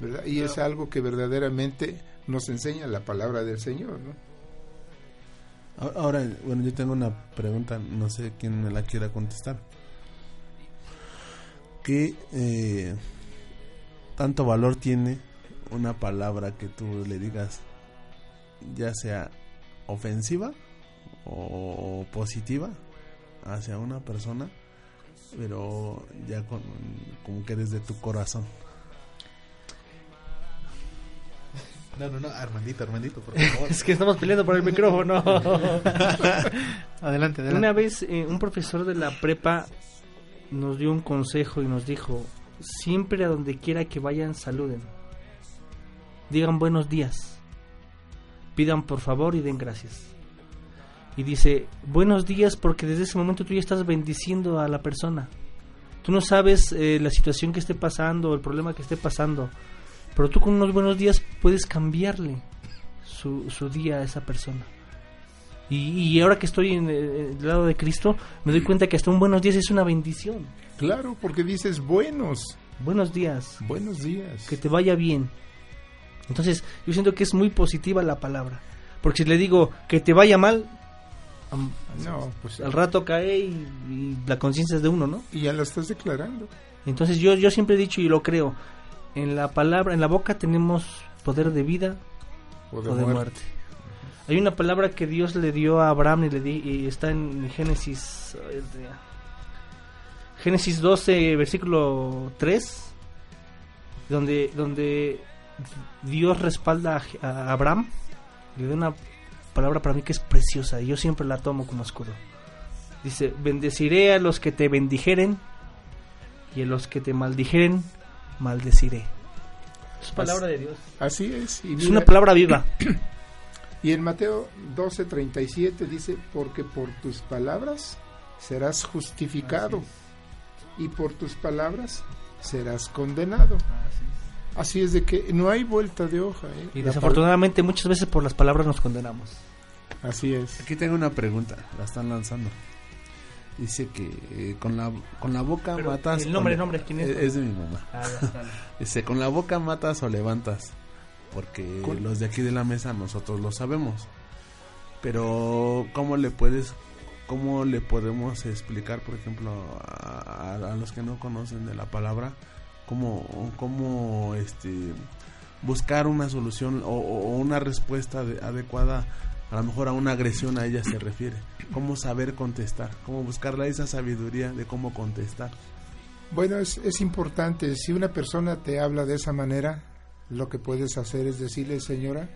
¿verdad? Y es algo que verdaderamente nos enseña la palabra del Señor. ¿no? Ahora, bueno, yo tengo una pregunta, no sé quién me la quiera contestar. ¿Qué eh, tanto valor tiene una palabra que tú le digas, ya sea ofensiva o positiva hacia una persona, pero ya con, como que desde tu corazón? No, no, no, Armandito, Armandito, por favor. Es que estamos peleando por el micrófono. Adelante, adelante. Una vez eh, un profesor de la prepa nos dio un consejo y nos dijo, siempre a donde quiera que vayan saluden. Digan buenos días. Pidan por favor y den gracias. Y dice, buenos días porque desde ese momento tú ya estás bendiciendo a la persona. Tú no sabes eh, la situación que esté pasando, el problema que esté pasando. Pero tú con unos buenos días puedes cambiarle su, su día a esa persona. Y, y ahora que estoy en eh, el lado de Cristo, me doy cuenta que hasta un buenos días es una bendición. Claro, porque dices buenos, Buenos días, buenos días. que te vaya bien. Entonces, yo siento que es muy positiva la palabra. Porque si le digo que te vaya mal, No, pues al rato cae y, y la conciencia es de uno, ¿no? y ya lo estás declarando. Entonces yo, yo siempre he dicho y lo creo, en la palabra, en la boca tenemos poder de vida O o de muerte. muerte. Hay una palabra que Dios le dio a Abraham y, le di- y está en Génesis Génesis 12 versículo 3 donde donde Dios respalda a, a Abraham le da una palabra para mí que es preciosa y yo siempre la tomo como escudo. Dice, bendeciré a los que te bendijeren y a los que te maldijeren, maldeciré. Es palabra de Dios. Así es. Y Es una palabra viva. Y en Mateo 12:37 dice, porque por tus palabras serás justificado y por tus palabras serás condenado. Así es de que no hay vuelta de hoja. ¿eh? Y desafortunadamente muchas veces por las palabras nos condenamos. Así es. Aquí tengo una pregunta, la están lanzando. Dice que eh, con la con la boca Pero, matas. el nombre, o el nombre, ¿quién es? Es, de mi mamá. Ah. Dice, con la boca matas o levantas. Porque Con- los de aquí de la mesa nosotros lo sabemos. Pero, ¿cómo le puedes, cómo le podemos explicar, por ejemplo, a, a- a los que no conocen de la palabra, cómo, cómo este, buscar una solución o, o una respuesta de- adecuada, a lo mejor a una agresión a ella se refiere? ¿Cómo saber contestar? ¿Cómo buscarla esa sabiduría de cómo contestar? Bueno, es, es importante, si una persona te habla de esa manera, lo que puedes hacer es decirle, señora,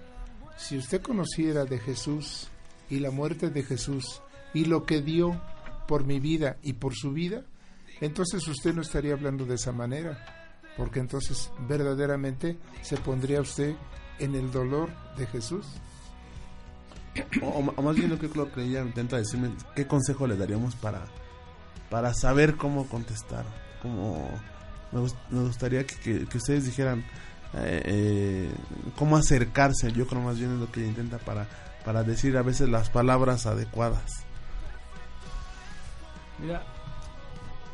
si usted conociera de Jesús y la muerte de Jesús y lo que dio por mi vida y por su vida, entonces usted no estaría hablando de esa manera, porque entonces verdaderamente se pondría usted en el dolor de Jesús. O, más bien lo que que ella intenta decirme, ¿qué consejo le daríamos para, para saber cómo contestar? Cómo, me, gust- me gustaría que, ustedes dijeran eh, eh, cómo acercarse, yo creo más bien es lo que intenta para, para decir a veces las palabras adecuadas. Mira,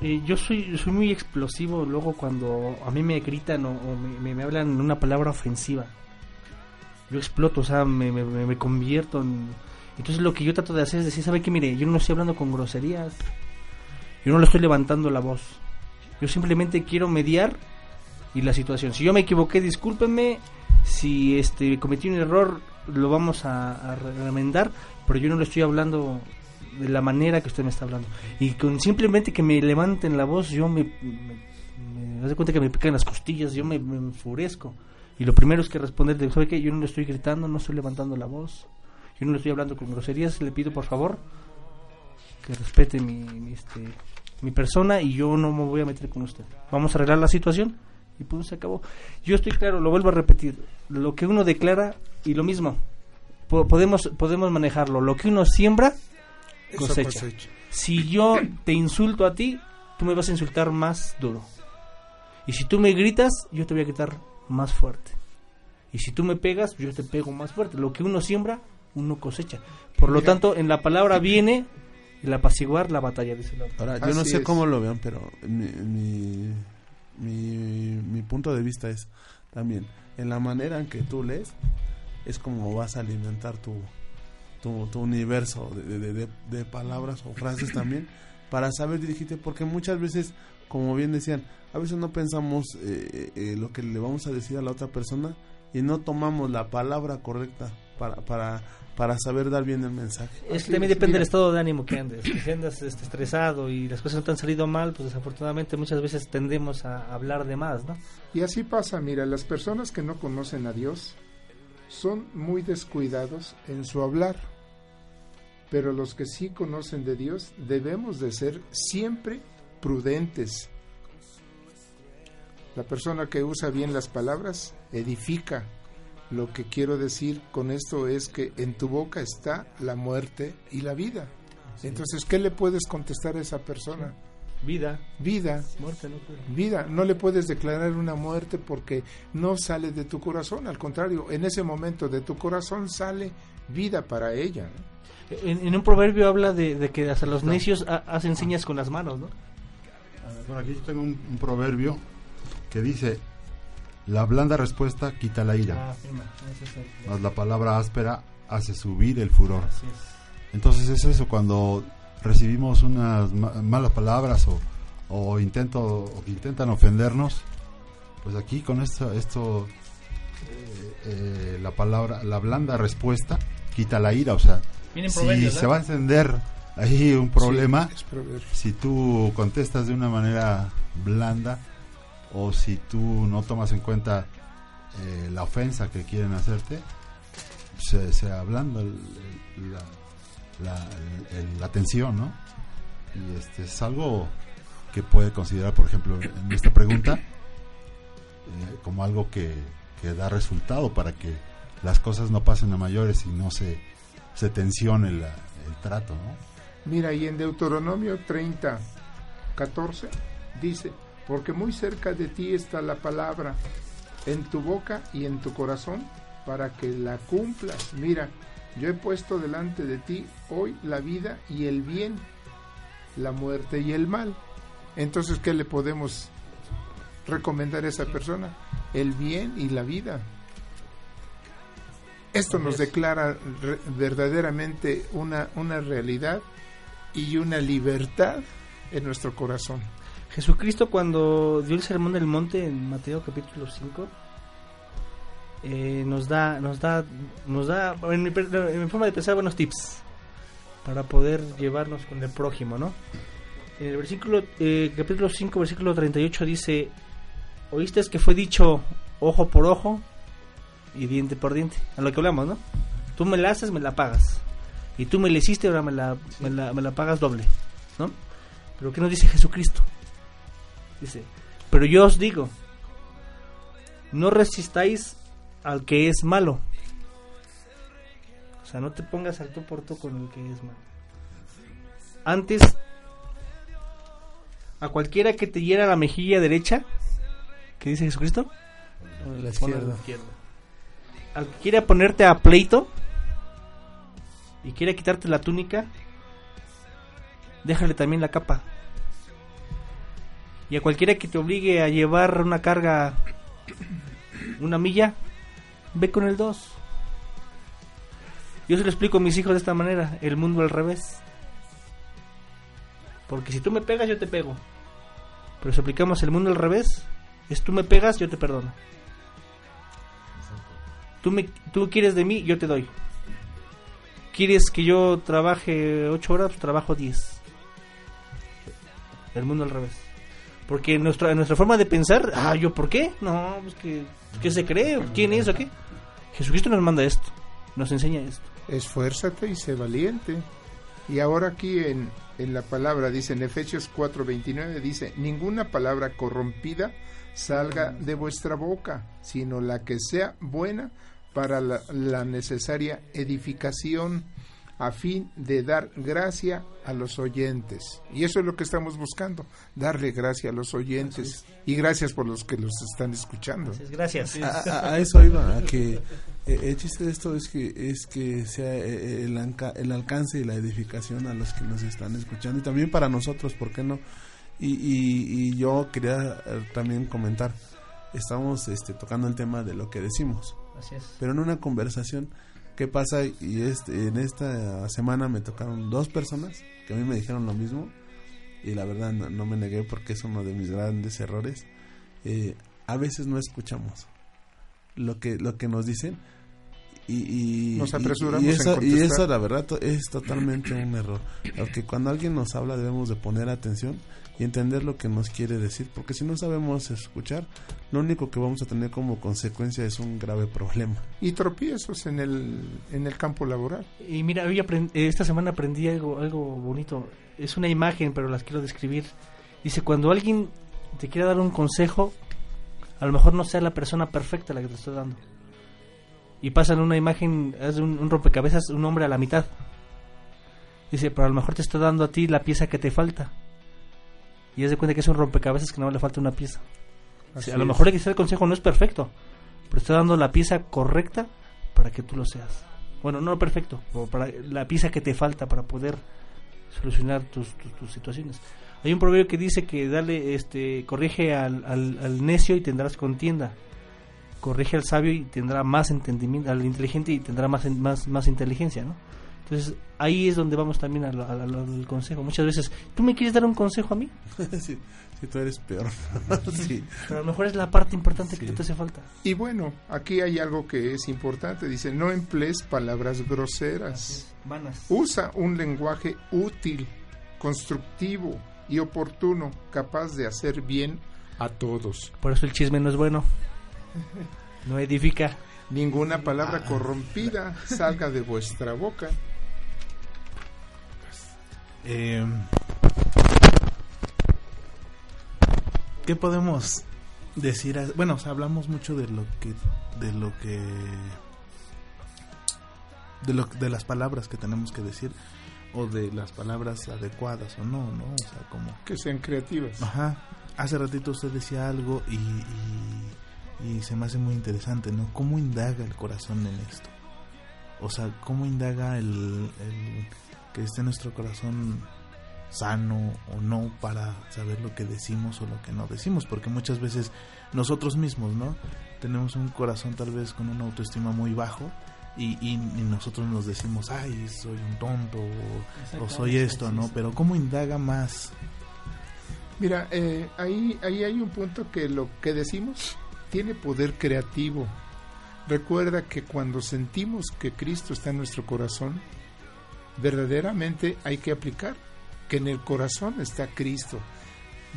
eh, yo soy soy muy explosivo luego cuando a mí me gritan o, me, me- hablan una palabra ofensiva. Yo exploto, o sea, me, me- me- me convierto en... Entonces lo que yo trato de hacer es decir, ¿sabe qué? Mire, yo no estoy hablando con groserías. Yo no le estoy levantando la voz. Yo simplemente quiero mediar y la situación. Si yo me equivoqué, discúlpenme. Si este cometí un error, lo vamos a, a remendar. Pero yo no le estoy hablando de la manera que usted me está hablando. Y con simplemente que me levanten la voz, yo me, me, me das cuenta que me pican las costillas, yo me, me enfurezco. Y lo primero es que responder, de, ¿sabe qué? Yo no le estoy gritando, no estoy levantando la voz. Yo no le estoy hablando con groserías, le pido por favor que respete mi, mi, este, mi persona y yo no me voy a meter con usted. Vamos a arreglar la situación y pues se acabó. Yo estoy claro, lo vuelvo a repetir, lo que uno declara y lo mismo, po- podemos, podemos manejarlo, lo que uno siembra, cosecha. cosecha. Si yo te insulto a ti, tú me vas a insultar más duro. Y si tú me gritas, yo te voy a gritar más fuerte. Y si tú me pegas, yo te pego más fuerte. Lo que uno siembra, uno cosecha. Por lo Mira. tanto, en la palabra viene el apaciguar la batalla, dice la Ahora, yo no Así sé es. cómo lo vean, pero mi, mi, mi, mi punto de vista es también, en la manera en que tú lees, es como vas a alimentar tu, tu, tu universo de, de- de- de palabras o frases también, para saber dirigirte, porque muchas veces, como bien decían, a veces no pensamos eh, eh, lo que le vamos a decir a la otra persona y no tomamos la palabra correcta para, para, para saber dar bien el mensaje. Es que también depende mira. del estado de ánimo que andes. Si andas este, estresado y las cosas no te han salido mal, pues desafortunadamente muchas veces tendemos a hablar de más, ¿no? Y así pasa, mira, las personas que no conocen a Dios son muy descuidados en su hablar. Pero los que sí conocen de Dios debemos de ser siempre prudentes. La persona que usa bien las palabras edifica. Lo que quiero decir con esto es que en tu boca está la muerte y la vida. Entonces, ¿qué le puedes contestar a esa persona? Vida, Vida, muerte, no vida. No le puedes declarar una muerte porque no sale de tu corazón. Al contrario, en ese momento de tu corazón sale vida para ella. ¿no? En, en un proverbio habla de, de que hasta los necios ha- hacen señas con las manos, ¿no? A ver, Por aquí yo tengo un, un proverbio que dice, la blanda respuesta quita la ira, firma. Ese es el- mas la palabra áspera hace subir el furor. así es. Entonces es eso, cuando recibimos unas ma- malas palabras o, o intento o que intentan ofendernos, pues aquí con esto, esto eh, eh, la palabra, la blanda respuesta quita la ira, o sea, si proverbios, se va a encender ahí un problema, Sí, si tú contestas de una manera blanda o si tú no tomas en cuenta eh, la ofensa que quieren hacerte, se, se ablanda el- el- la, la, tensión, ¿no? Y este es algo que puede considerar, por ejemplo, en esta pregunta, eh, como algo que, que da resultado para que las cosas no pasen a mayores y no se, se tensione la- el trato, ¿no? Mira, y en Deuteronomio 30, 14 dice, porque muy cerca de ti está la palabra, en tu boca y en tu corazón, para que la cumplas. Mira, yo he puesto delante de ti hoy la vida y el bien, la muerte y el mal. Entonces, ¿qué le podemos recomendar a esa persona? El bien y la vida. Esto nos declara re- verdaderamente una, una realidad y una libertad en nuestro corazón. Jesucristo cuando dio el sermón del monte en Mateo capítulo 5 eh, nos da nos da nos da en mi, per- en mi forma de pensar buenos tips para poder llevarnos con el prójimo, ¿no? En el versículo eh, capítulo 5 versículo 38 dice oíste que fue dicho ojo por ojo y diente por diente, a lo que hablamos, ¿no? Tú me la haces, me la pagas. Y tú me la hiciste, ahora me la, me la, me la pagas doble, ¿no? Pero ¿qué nos dice Jesucristo? Dice, pero yo os digo, no resistáis al que es malo. O sea, no te pongas al tú por tú con el que es malo. Antes, a cualquiera que te hiera la mejilla derecha, ¿qué dice Jesucristo? La izquierda. izquierda. Al que quiera ponerte a pleito y quiera quitarte la túnica, déjale también la capa. Y a cualquiera que te obligue a llevar una carga una milla, ve con el 2. Yo se lo explico a mis hijos de esta manera, el mundo al revés. Porque si tú me pegas, yo te pego. Pero si aplicamos el mundo al revés, es tú me pegas, yo te perdono. Tú, me, tú quieres de mí, yo te doy. ¿Quieres que yo trabaje 8 horas? Pues trabajo 10. El mundo al revés. Porque nuestra, nuestra forma de pensar, ah, ¿yo por qué? No, pues que, ¿qué se cree? ¿Quién es o qué? Jesucristo nos manda esto, nos enseña esto. Esfuérzate y sé valiente. Y ahora aquí en, en la palabra, dice en Efesios 4:29, dice, ninguna palabra corrompida salga de vuestra boca, sino la que sea buena para la necesaria edificación a fin de dar gracia a los oyentes. Y eso es lo que estamos buscando, darle gracia a los oyentes. Y gracias por los que los están escuchando. Gracias. A, a- a eso iba, a que eh, el chiste de esto es que es que sea eh, el, anca- el alcance y la edificación a los que nos están escuchando y también para nosotros, ¿por qué no? Y, y, y yo quería eh, también comentar, estamos este, tocando el tema de lo que decimos, Así es. pero en una conversación, ¿qué pasa? Y este, en esta semana me tocaron dos personas que a mí me dijeron lo mismo y la verdad no, no me negué porque es uno de mis grandes errores. Eh, a veces no escuchamos lo que lo que nos dicen y, y- Nos y- apresuramos y, en eso, y eso la verdad es totalmente un error porque cuando alguien nos habla debemos de poner atención y entender lo que nos quiere decir porque si no sabemos escuchar lo único que vamos a tener como consecuencia es un grave problema Y tropiezos en el, en el campo laboral. Y mira, hoy aprend- eh, esta semana aprendí algo, algo bonito. Es una imagen, pero las quiero describir. Dice, cuando alguien te quiere dar un consejo, a lo mejor no sea la persona perfecta la que te está dando. Y pasan una imagen, es un, un rompecabezas, un hombre a la mitad. Dice, pero a lo mejor te está dando a ti la pieza que te falta. Y es de cuenta que es un rompecabezas que no le falta una pieza. Así a lo es. mejor el consejo no es perfecto, pero está dando la pieza correcta para que tú lo seas. Bueno, no perfecto, pero para la pieza que te falta para poder solucionar tus, tus, tus situaciones. Hay un proverbio que dice que dale, este, corrige al, al, al necio y tendrás contienda. Corrige al sabio y tendrá más entendimiento, al inteligente y tendrá más, más, más inteligencia, ¿no? Entonces ahí es donde vamos también al, al- al- al consejo. Muchas veces, ¿tú me quieres dar un consejo a mí? si, si tú eres peor sí. Pero a lo mejor es la parte importante que Sí. te hace falta. Y bueno, aquí hay algo que es importante. Dice, no emplees palabras groseras. Vanas. Usa un lenguaje útil, constructivo y oportuno, capaz de hacer bien a todos. Por eso el chisme no es bueno. No edifica. Ninguna palabra corrompida salga de vuestra boca. Eh, ¿Qué podemos decir? a- Bueno, o sea, hablamos mucho de lo que, de lo que, de lo de las palabras que tenemos que decir o de las palabras adecuadas o no, ¿no? O sea, como Que sean creativas. Ajá. Hace ratito usted decía algo y, y, y se me hace muy interesante, ¿no? ¿Cómo indaga el corazón en esto? O sea, ¿cómo indaga el, el que esté nuestro corazón sano o no para saber lo que decimos o lo que no decimos? Porque muchas veces nosotros mismos, ¿no? Tenemos un corazón tal vez con una autoestima muy bajo y, y, y nosotros nos decimos, ay, soy un tonto o, o soy esto, ¿no? Pero ¿cómo indaga más Mira, eh, ahí, ahí hay un punto que lo que decimos tiene poder creativo. Recuerda que cuando sentimos que Cristo está en nuestro corazón, verdaderamente hay que aplicar que en el corazón está Cristo.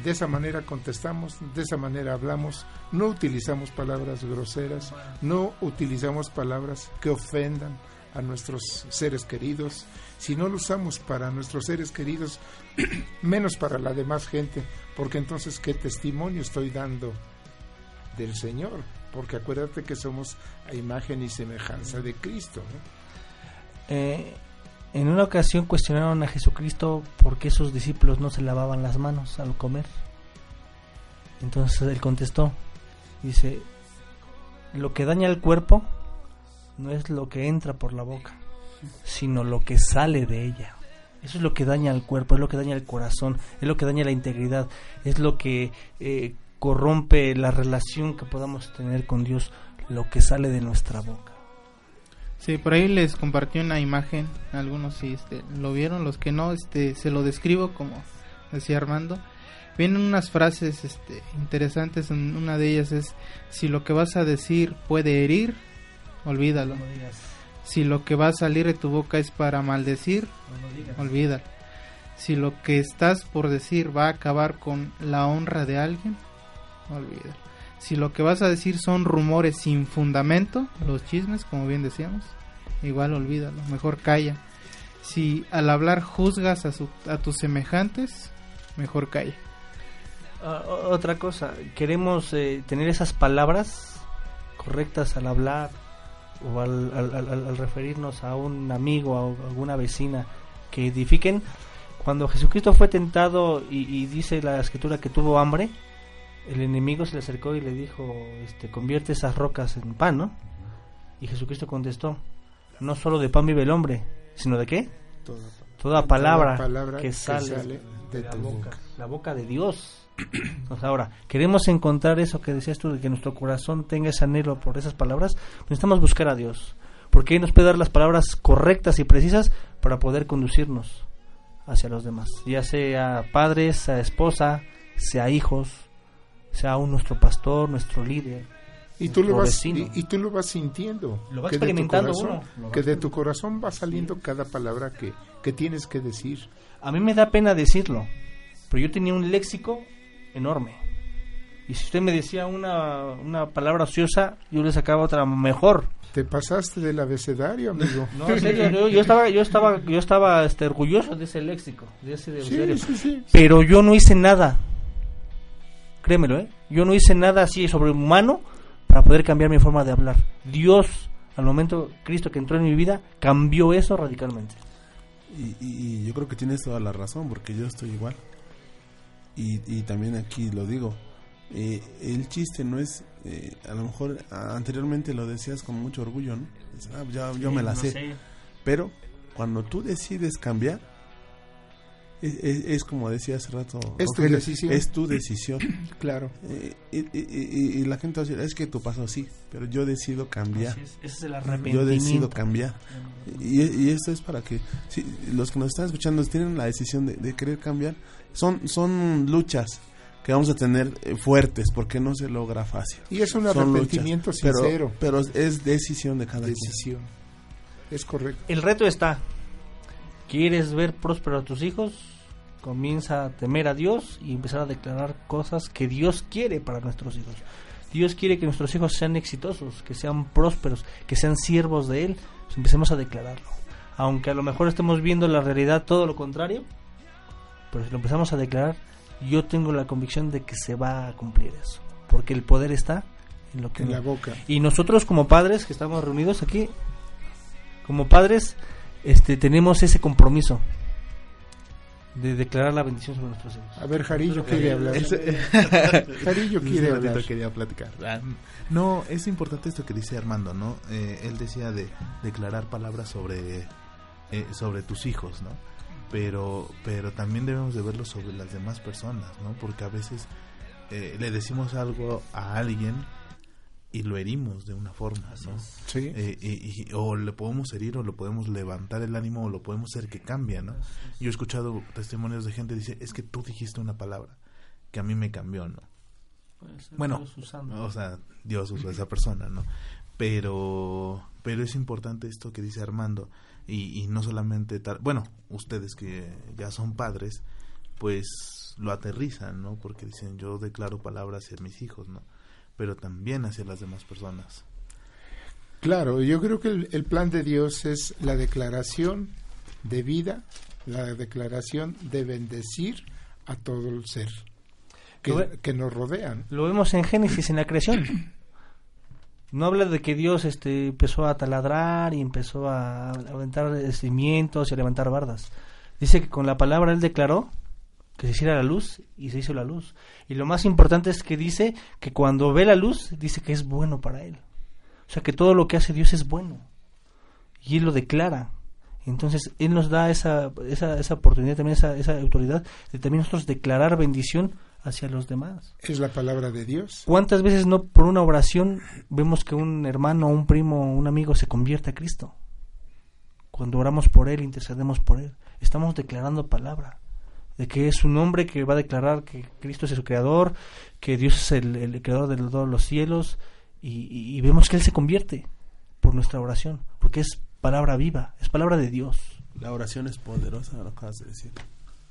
De esa manera contestamos, de esa manera hablamos, no utilizamos palabras groseras, no utilizamos palabras que ofendan a nuestros seres queridos. Si no lo usamos para nuestros seres queridos, menos para la demás gente, porque entonces qué testimonio estoy dando del Señor, porque acuérdate que somos a imagen y semejanza de Cristo. Eh, en una ocasión cuestionaron a Jesucristo por qué sus discípulos no se lavaban las manos al comer. Entonces él contestó, dice, lo que daña al cuerpo no es lo que entra por la boca, sino lo que sale de ella. Eso es lo que daña al cuerpo, es lo que daña el corazón, es lo que daña la integridad, es lo que eh, corrompe la relación que podamos tener con Dios, lo que sale de nuestra boca. Sí, por ahí les compartí una imagen, algunos sí este, lo vieron, los que no, este, se lo describo como decía Armando. Vienen unas frases este, interesantes, una de ellas es, si lo que vas a decir puede herir, olvídalo. Si lo que va a salir de tu boca es para maldecir, olvídalo. Si lo que estás por decir va a acabar con la honra de alguien, olvídalo. Si lo que vas a decir son rumores sin fundamento, los chismes, como bien decíamos, igual olvídalo, mejor calla. Si al hablar juzgas a, su- a tus semejantes, mejor calla. Ah, otra cosa, queremos eh, tener esas palabras correctas al hablar o al- al referirnos a un amigo, a alguna vecina que edifiquen. Cuando Jesucristo fue tentado y, y dice la escritura que tuvo hambre, el enemigo se le acercó y le dijo, este, convierte esas rocas en pan, ¿no? Y Jesucristo contestó, no solo de pan vive el hombre, sino de qué? Toda, Toda palabra, palabra que que sale, sale de la tu boca, boca. la boca de Dios. Entonces, ahora, queremos encontrar eso que decías tú, de que nuestro corazón tenga ese anhelo por esas palabras, necesitamos buscar a Dios, porque Él nos puede dar las palabras correctas y precisas para poder conducirnos hacia los demás, ya sea padres, sea esposa, sea hijos, sea un nuestro pastor, nuestro líder. Y tú, lo vas, y, y tú lo vas sintiendo. Lo va que de tu experimentando corazón- uno, Que de tu corazón va saliendo cada palabra que, que tienes que decir. A mí me da pena decirlo, pero yo tenía un léxico enorme. Y si usted me decía una, una palabra ociosa, yo le sacaba otra mejor. Te pasaste del abecedario, amigo. No, en serio, yo, yo estaba, yo estaba, yo estaba este, orgulloso de ese léxico, de ese Sí, abecedario. sí, sí. Pero yo no hice nada. Créemelo, ¿eh? Yo no hice nada así sobrehumano para poder cambiar mi forma de hablar. Dios, al momento Cristo que entró en mi vida, cambió eso radicalmente. Y, y- y yo creo que tienes toda la razón, porque yo estoy igual. Y, y también aquí lo digo, eh, el chiste no es, eh, a lo mejor anteriormente lo decías con mucho orgullo, ¿no? "Ah, ya- yo me la no sé. sé. Pero cuando tú decides cambiar, es, es- es como decía hace rato, Es tu decisión. es tu decisión. Claro. Eh, y, y- y- y la gente va a decir, es que tu pasó sí, pero yo decido cambiar. Así es, ese es el Yo arrepentimiento. decido cambiar. Y, y esto es para que si los que nos están escuchando tienen la decisión de, de querer cambiar. Son, son luchas que vamos a tener eh, fuertes porque no se logra fácil. Y es un Son arrepentimiento luchas, pero- sincero. Pero, es decisión de cada quien. Decisión. Es correcto. El reto está. ¿Quieres ver próspero a tus hijos? Comienza a temer a Dios y empezar a declarar cosas que Dios quiere para nuestros hijos. Dios quiere que nuestros hijos sean exitosos, que sean prósperos, que sean siervos de Él. Pues empecemos a declararlo. Aunque a lo mejor estemos viendo la realidad todo lo contrario, pero si lo empezamos a declarar, yo tengo la convicción de que se va a cumplir eso. Porque el poder está en lo que En la boca. y nosotros como padres que estamos reunidos aquí, como padres, este, tenemos ese compromiso de declarar la bendición sobre nuestros hijos. A ver, Jarillo quiere hablar. Jarillo quiere hablar. quería platicar. Ah, No, es importante esto que dice Armando, ¿no? Eh, él decía de declarar palabras sobre, eh, sobre tus hijos, ¿no? Pero, pero también debemos de verlo sobre las demás personas, ¿no? Porque a veces eh, le decimos algo a alguien y lo herimos de una forma, ¿no? Sí. Eh, y, y- o le podemos herir o lo podemos levantar el ánimo o lo podemos hacer que cambie, ¿no? Yo he escuchado testimonios de gente que dice, es que tú dijiste una palabra que a mí me cambió, ¿no? Bueno, o sea, Dios usó a esa persona, ¿no? Pero, pero es importante esto que dice Armando y, y no solamente tal, bueno, ustedes que ya son padres, pues lo aterrizan, ¿no? Porque dicen, yo declaro palabras hacia mis hijos, ¿no? Pero también hacia las demás personas. Claro, yo creo que el, el plan de Dios es la declaración de vida, la declaración de bendecir a todo el ser que, Lo ve- que nos rodean. Lo vemos en Génesis, en la creación. No habla de que Dios este, empezó a taladrar y empezó a aventar cimientos y a levantar bardas. Dice que con la palabra Él declaró que se hiciera la luz y se hizo la luz. Y lo más importante es que dice que cuando ve la luz, dice que es bueno para Él. O sea que todo lo que hace Dios es bueno. Y Él lo declara. Entonces, Él nos da esa, esa, esa oportunidad, también esa, esa autoridad de también nosotros declarar bendición hacia los demás. Es la palabra de Dios. ¿Cuántas veces no por una oración vemos que un hermano, un primo, un amigo se convierte a Cristo? Cuando oramos por Él, intercedemos por Él, estamos declarando palabra de que es un hombre que va a declarar que Cristo es el creador, que Dios es el, el creador de todos los cielos, y, y- y vemos que Él se convierte por nuestra oración, porque es palabra viva, es palabra de Dios. La oración es poderosa, lo acabas de decir.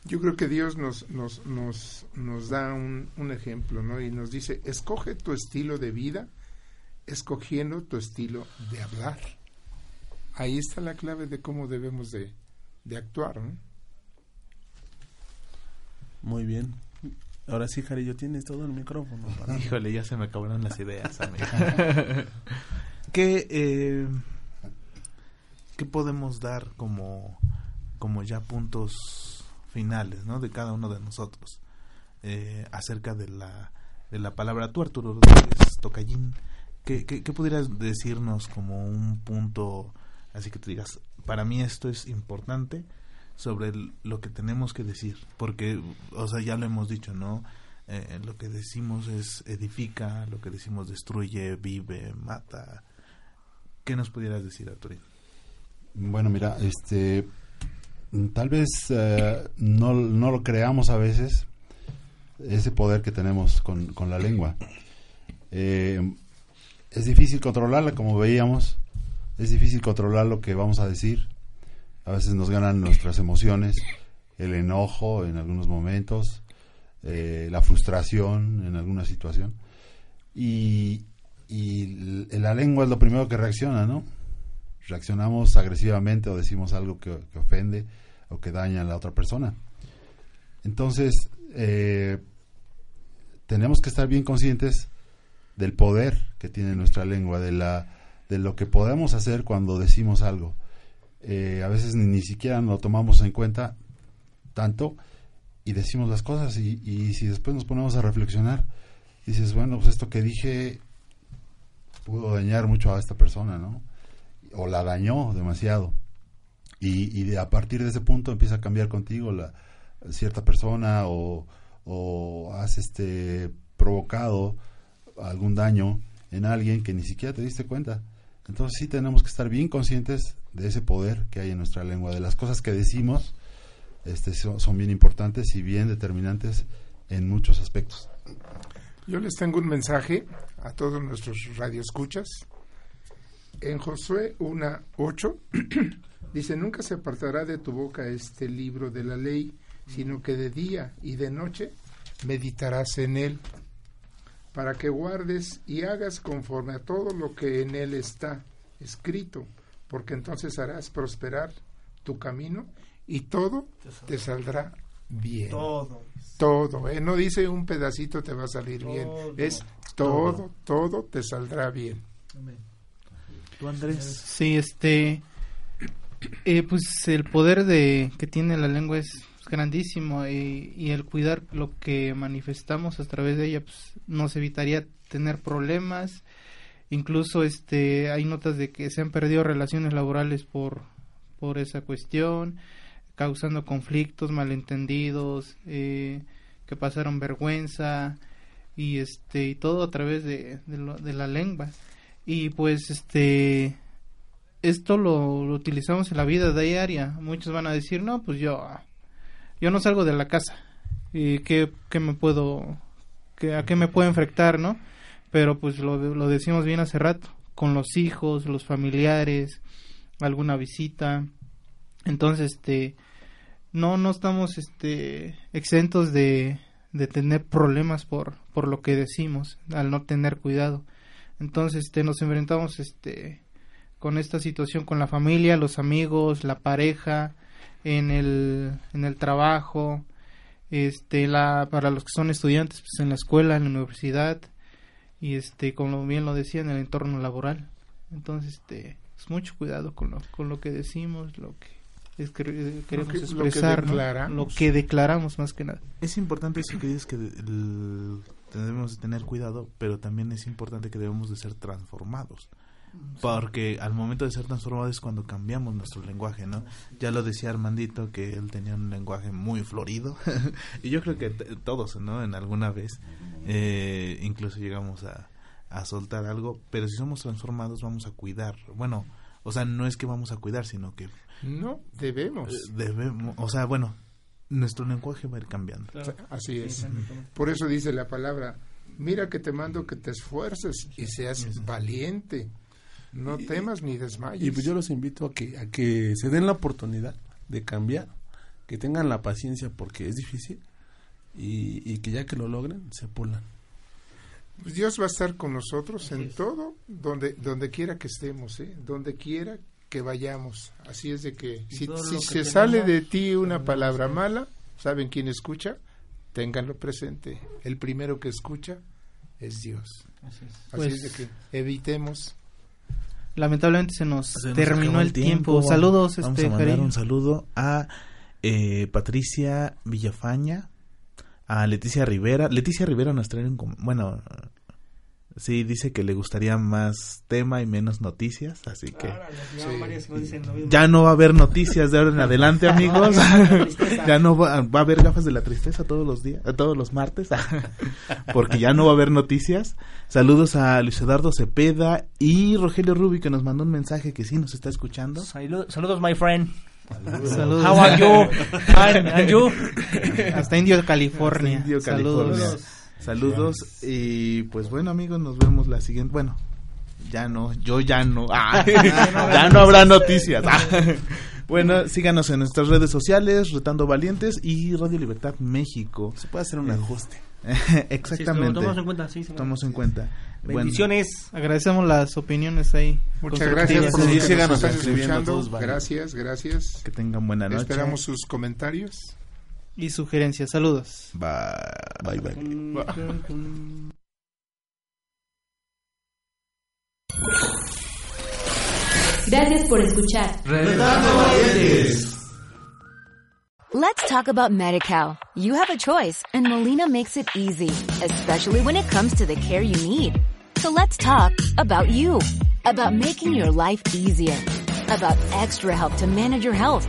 Yo creo que Dios nos, nos, nos, nos da un, un ejemplo, ¿no? Y nos dice, escoge tu estilo de vida, escogiendo tu estilo de hablar. Ahí está la clave de cómo debemos de, de actuar, ¿no? Muy bien. Ahora sí, Jarillo, tienes todo el micrófono. para- Híjole, ya se me acabaron las ideas, amigo. ¿Qué, eh, ¿Qué podemos dar como, como ya puntos finales ¿no? de cada uno de nosotros eh, acerca de la, de la palabra? Tú, Arturo Rodríguez Tocallín, ¿qué, qué, qué pudieras decirnos como un punto, así que tú digas, para mí esto es importante sobre lo que tenemos que decir? Porque, o sea, ya lo hemos dicho, ¿no? Eh, lo que decimos es edifica, lo que decimos destruye, vive, mata. ¿Qué nos pudieras decir, Arturito? Bueno, mira, este, tal vez eh, no, no lo creamos a veces, ese poder que tenemos con, con la lengua. Eh, es difícil controlarla, como veíamos, es difícil controlar lo que vamos a decir. A veces nos ganan nuestras emociones, el enojo en algunos momentos, eh, la frustración en alguna situación. Y, y la lengua es lo primero que reacciona, ¿no? reaccionamos agresivamente o decimos algo que, que ofende o que daña a la otra persona. Entonces, eh, tenemos que estar bien conscientes del poder que tiene nuestra lengua, de, la, de lo que podemos hacer cuando decimos algo. Eh, a veces ni, ni siquiera lo tomamos en cuenta tanto y decimos las cosas y, y si después nos ponemos a reflexionar, dices, bueno, pues esto que dije pudo dañar mucho a esta persona, ¿no? o la dañó demasiado. Y, y a partir de ese punto empieza a cambiar contigo la cierta persona o, o has este provocado algún daño en alguien que ni siquiera te diste cuenta. Entonces sí tenemos que estar bien conscientes de ese poder que hay en nuestra lengua, de las cosas que decimos, este son, son bien importantes y bien determinantes en muchos aspectos. Yo les tengo un mensaje a todos nuestros radioescuchas. En Josué 1.8 dice, nunca se apartará de tu boca este libro de la ley, sino que de día y de noche meditarás en él, para que guardes y hagas conforme a todo lo que en él está escrito, porque entonces harás prosperar tu camino y todo te saldrá bien. Todo. Todo, ¿eh? no dice un pedacito te va a salir bien, Todo. es todo, todo te saldrá bien. ¿Tú, Andrés? Sí, este, eh, pues el poder de que tiene la lengua es grandísimo y, y el cuidar lo que manifestamos a través de ella, pues nos evitaría tener problemas. Incluso, este, hay notas de que se han perdido relaciones laborales por por esa cuestión, causando conflictos, malentendidos, eh, que pasaron vergüenza y este y todo a través de, de, lo- de la lengua. Y pues este esto lo, lo utilizamos en la vida diaria. Muchos van a decir no pues yo yo no salgo de la casa. Y qué, qué me puedo qué, a qué me puedo enfrentar no pero pues lo, lo decimos bien hace rato con los hijos los familiares alguna visita. Entonces este no no estamos este exentos de, de tener problemas por por lo que decimos al no tener cuidado. Entonces este nos enfrentamos este con esta situación con la familia los amigos la pareja en el en el trabajo este la para los que son estudiantes pues en la escuela en la universidad y este como bien lo decía en el entorno laboral entonces este es mucho cuidado con lo con lo que decimos lo que es eh, queremos que- lo que expresar ¿no? declaramos. lo que declaramos más que nada Es importante eso que dices que el- debemos de tener cuidado, pero también es importante que debemos de ser transformados. Porque al momento de ser transformados es cuando cambiamos nuestro lenguaje, ¿no? Ya lo decía Armandito que él tenía un lenguaje muy florido. y yo creo que todos, ¿no? En alguna vez eh, incluso llegamos a, a soltar algo. Pero si somos transformados vamos a cuidar. Bueno, o sea, no es que vamos a cuidar, sino que No, debemos. eh, debemos... O sea, bueno, nuestro lenguaje va a ir cambiando. Así es. Por eso dice la palabra, mira que te mando que te esfuerces y seas valiente. No temas ni desmayes. Y pues yo los invito a que, a que se den la oportunidad de cambiar, que tengan la paciencia porque es difícil y, y que ya que lo logren, se pulan. Pues Dios va a estar con nosotros en todo, donde, donde quiera que estemos, ¿eh? donde quiera que vayamos. Así es de que si, que se tenemos, sale de ti una palabra mala, ¿saben quién escucha? Ténganlo presente. El primero que escucha es Dios. Así Pues- es de que evitemos. Lamentablemente se nos Se nos terminó el tiempo. Saludos, Vamos este, a mandar un saludo a eh, Patricia Villafaña, a Leticia Rivera. Leticia Rivera nos trae un... Bueno, sí, dice que le gustaría más tema y menos noticias, así que... Ya no va a haber noticias de ahora en adelante, amigos. ya no va, va a haber gafas de la tristeza todos los días, eh, todos los martes, porque ya no va a haber noticias. Saludos a Luis Eduardo Cepeda y Rogelio Rubi que nos mandó un mensaje que sí nos está escuchando. Saludos, saludos, my friend. Saludos. How are you? And you? Hasta Indio, California. Indio, Saludos. California. Saludos y pues bueno amigos, nos vemos la siguiente. Bueno, ya no, yo ya no. Ah, ya no habrá noticias. Ah. Bueno, síganos en nuestras redes sociales, Retando Valientes y Radio Libertad México. Se puede hacer un ajuste. Exactamente. Sí, lo tomamos en cuenta, sí, sí. Tomamos en cuenta. Bueno, Bendiciones. Agradecemos las opiniones ahí. Muchas gracias por Sí, síganos nos están escribiendo escuchando. todos, vale. Gracias, gracias. que tengan buena noche. Esperamos sus comentarios. Y sugerencias. Saludos. Bye. Bye, bye. Gracias por escuchar. Let's talk about MediCal. You have a choice and Molina makes it easy, especially when it comes to the care you need. So let's talk about you, about making your life easier, about extra help to manage your health.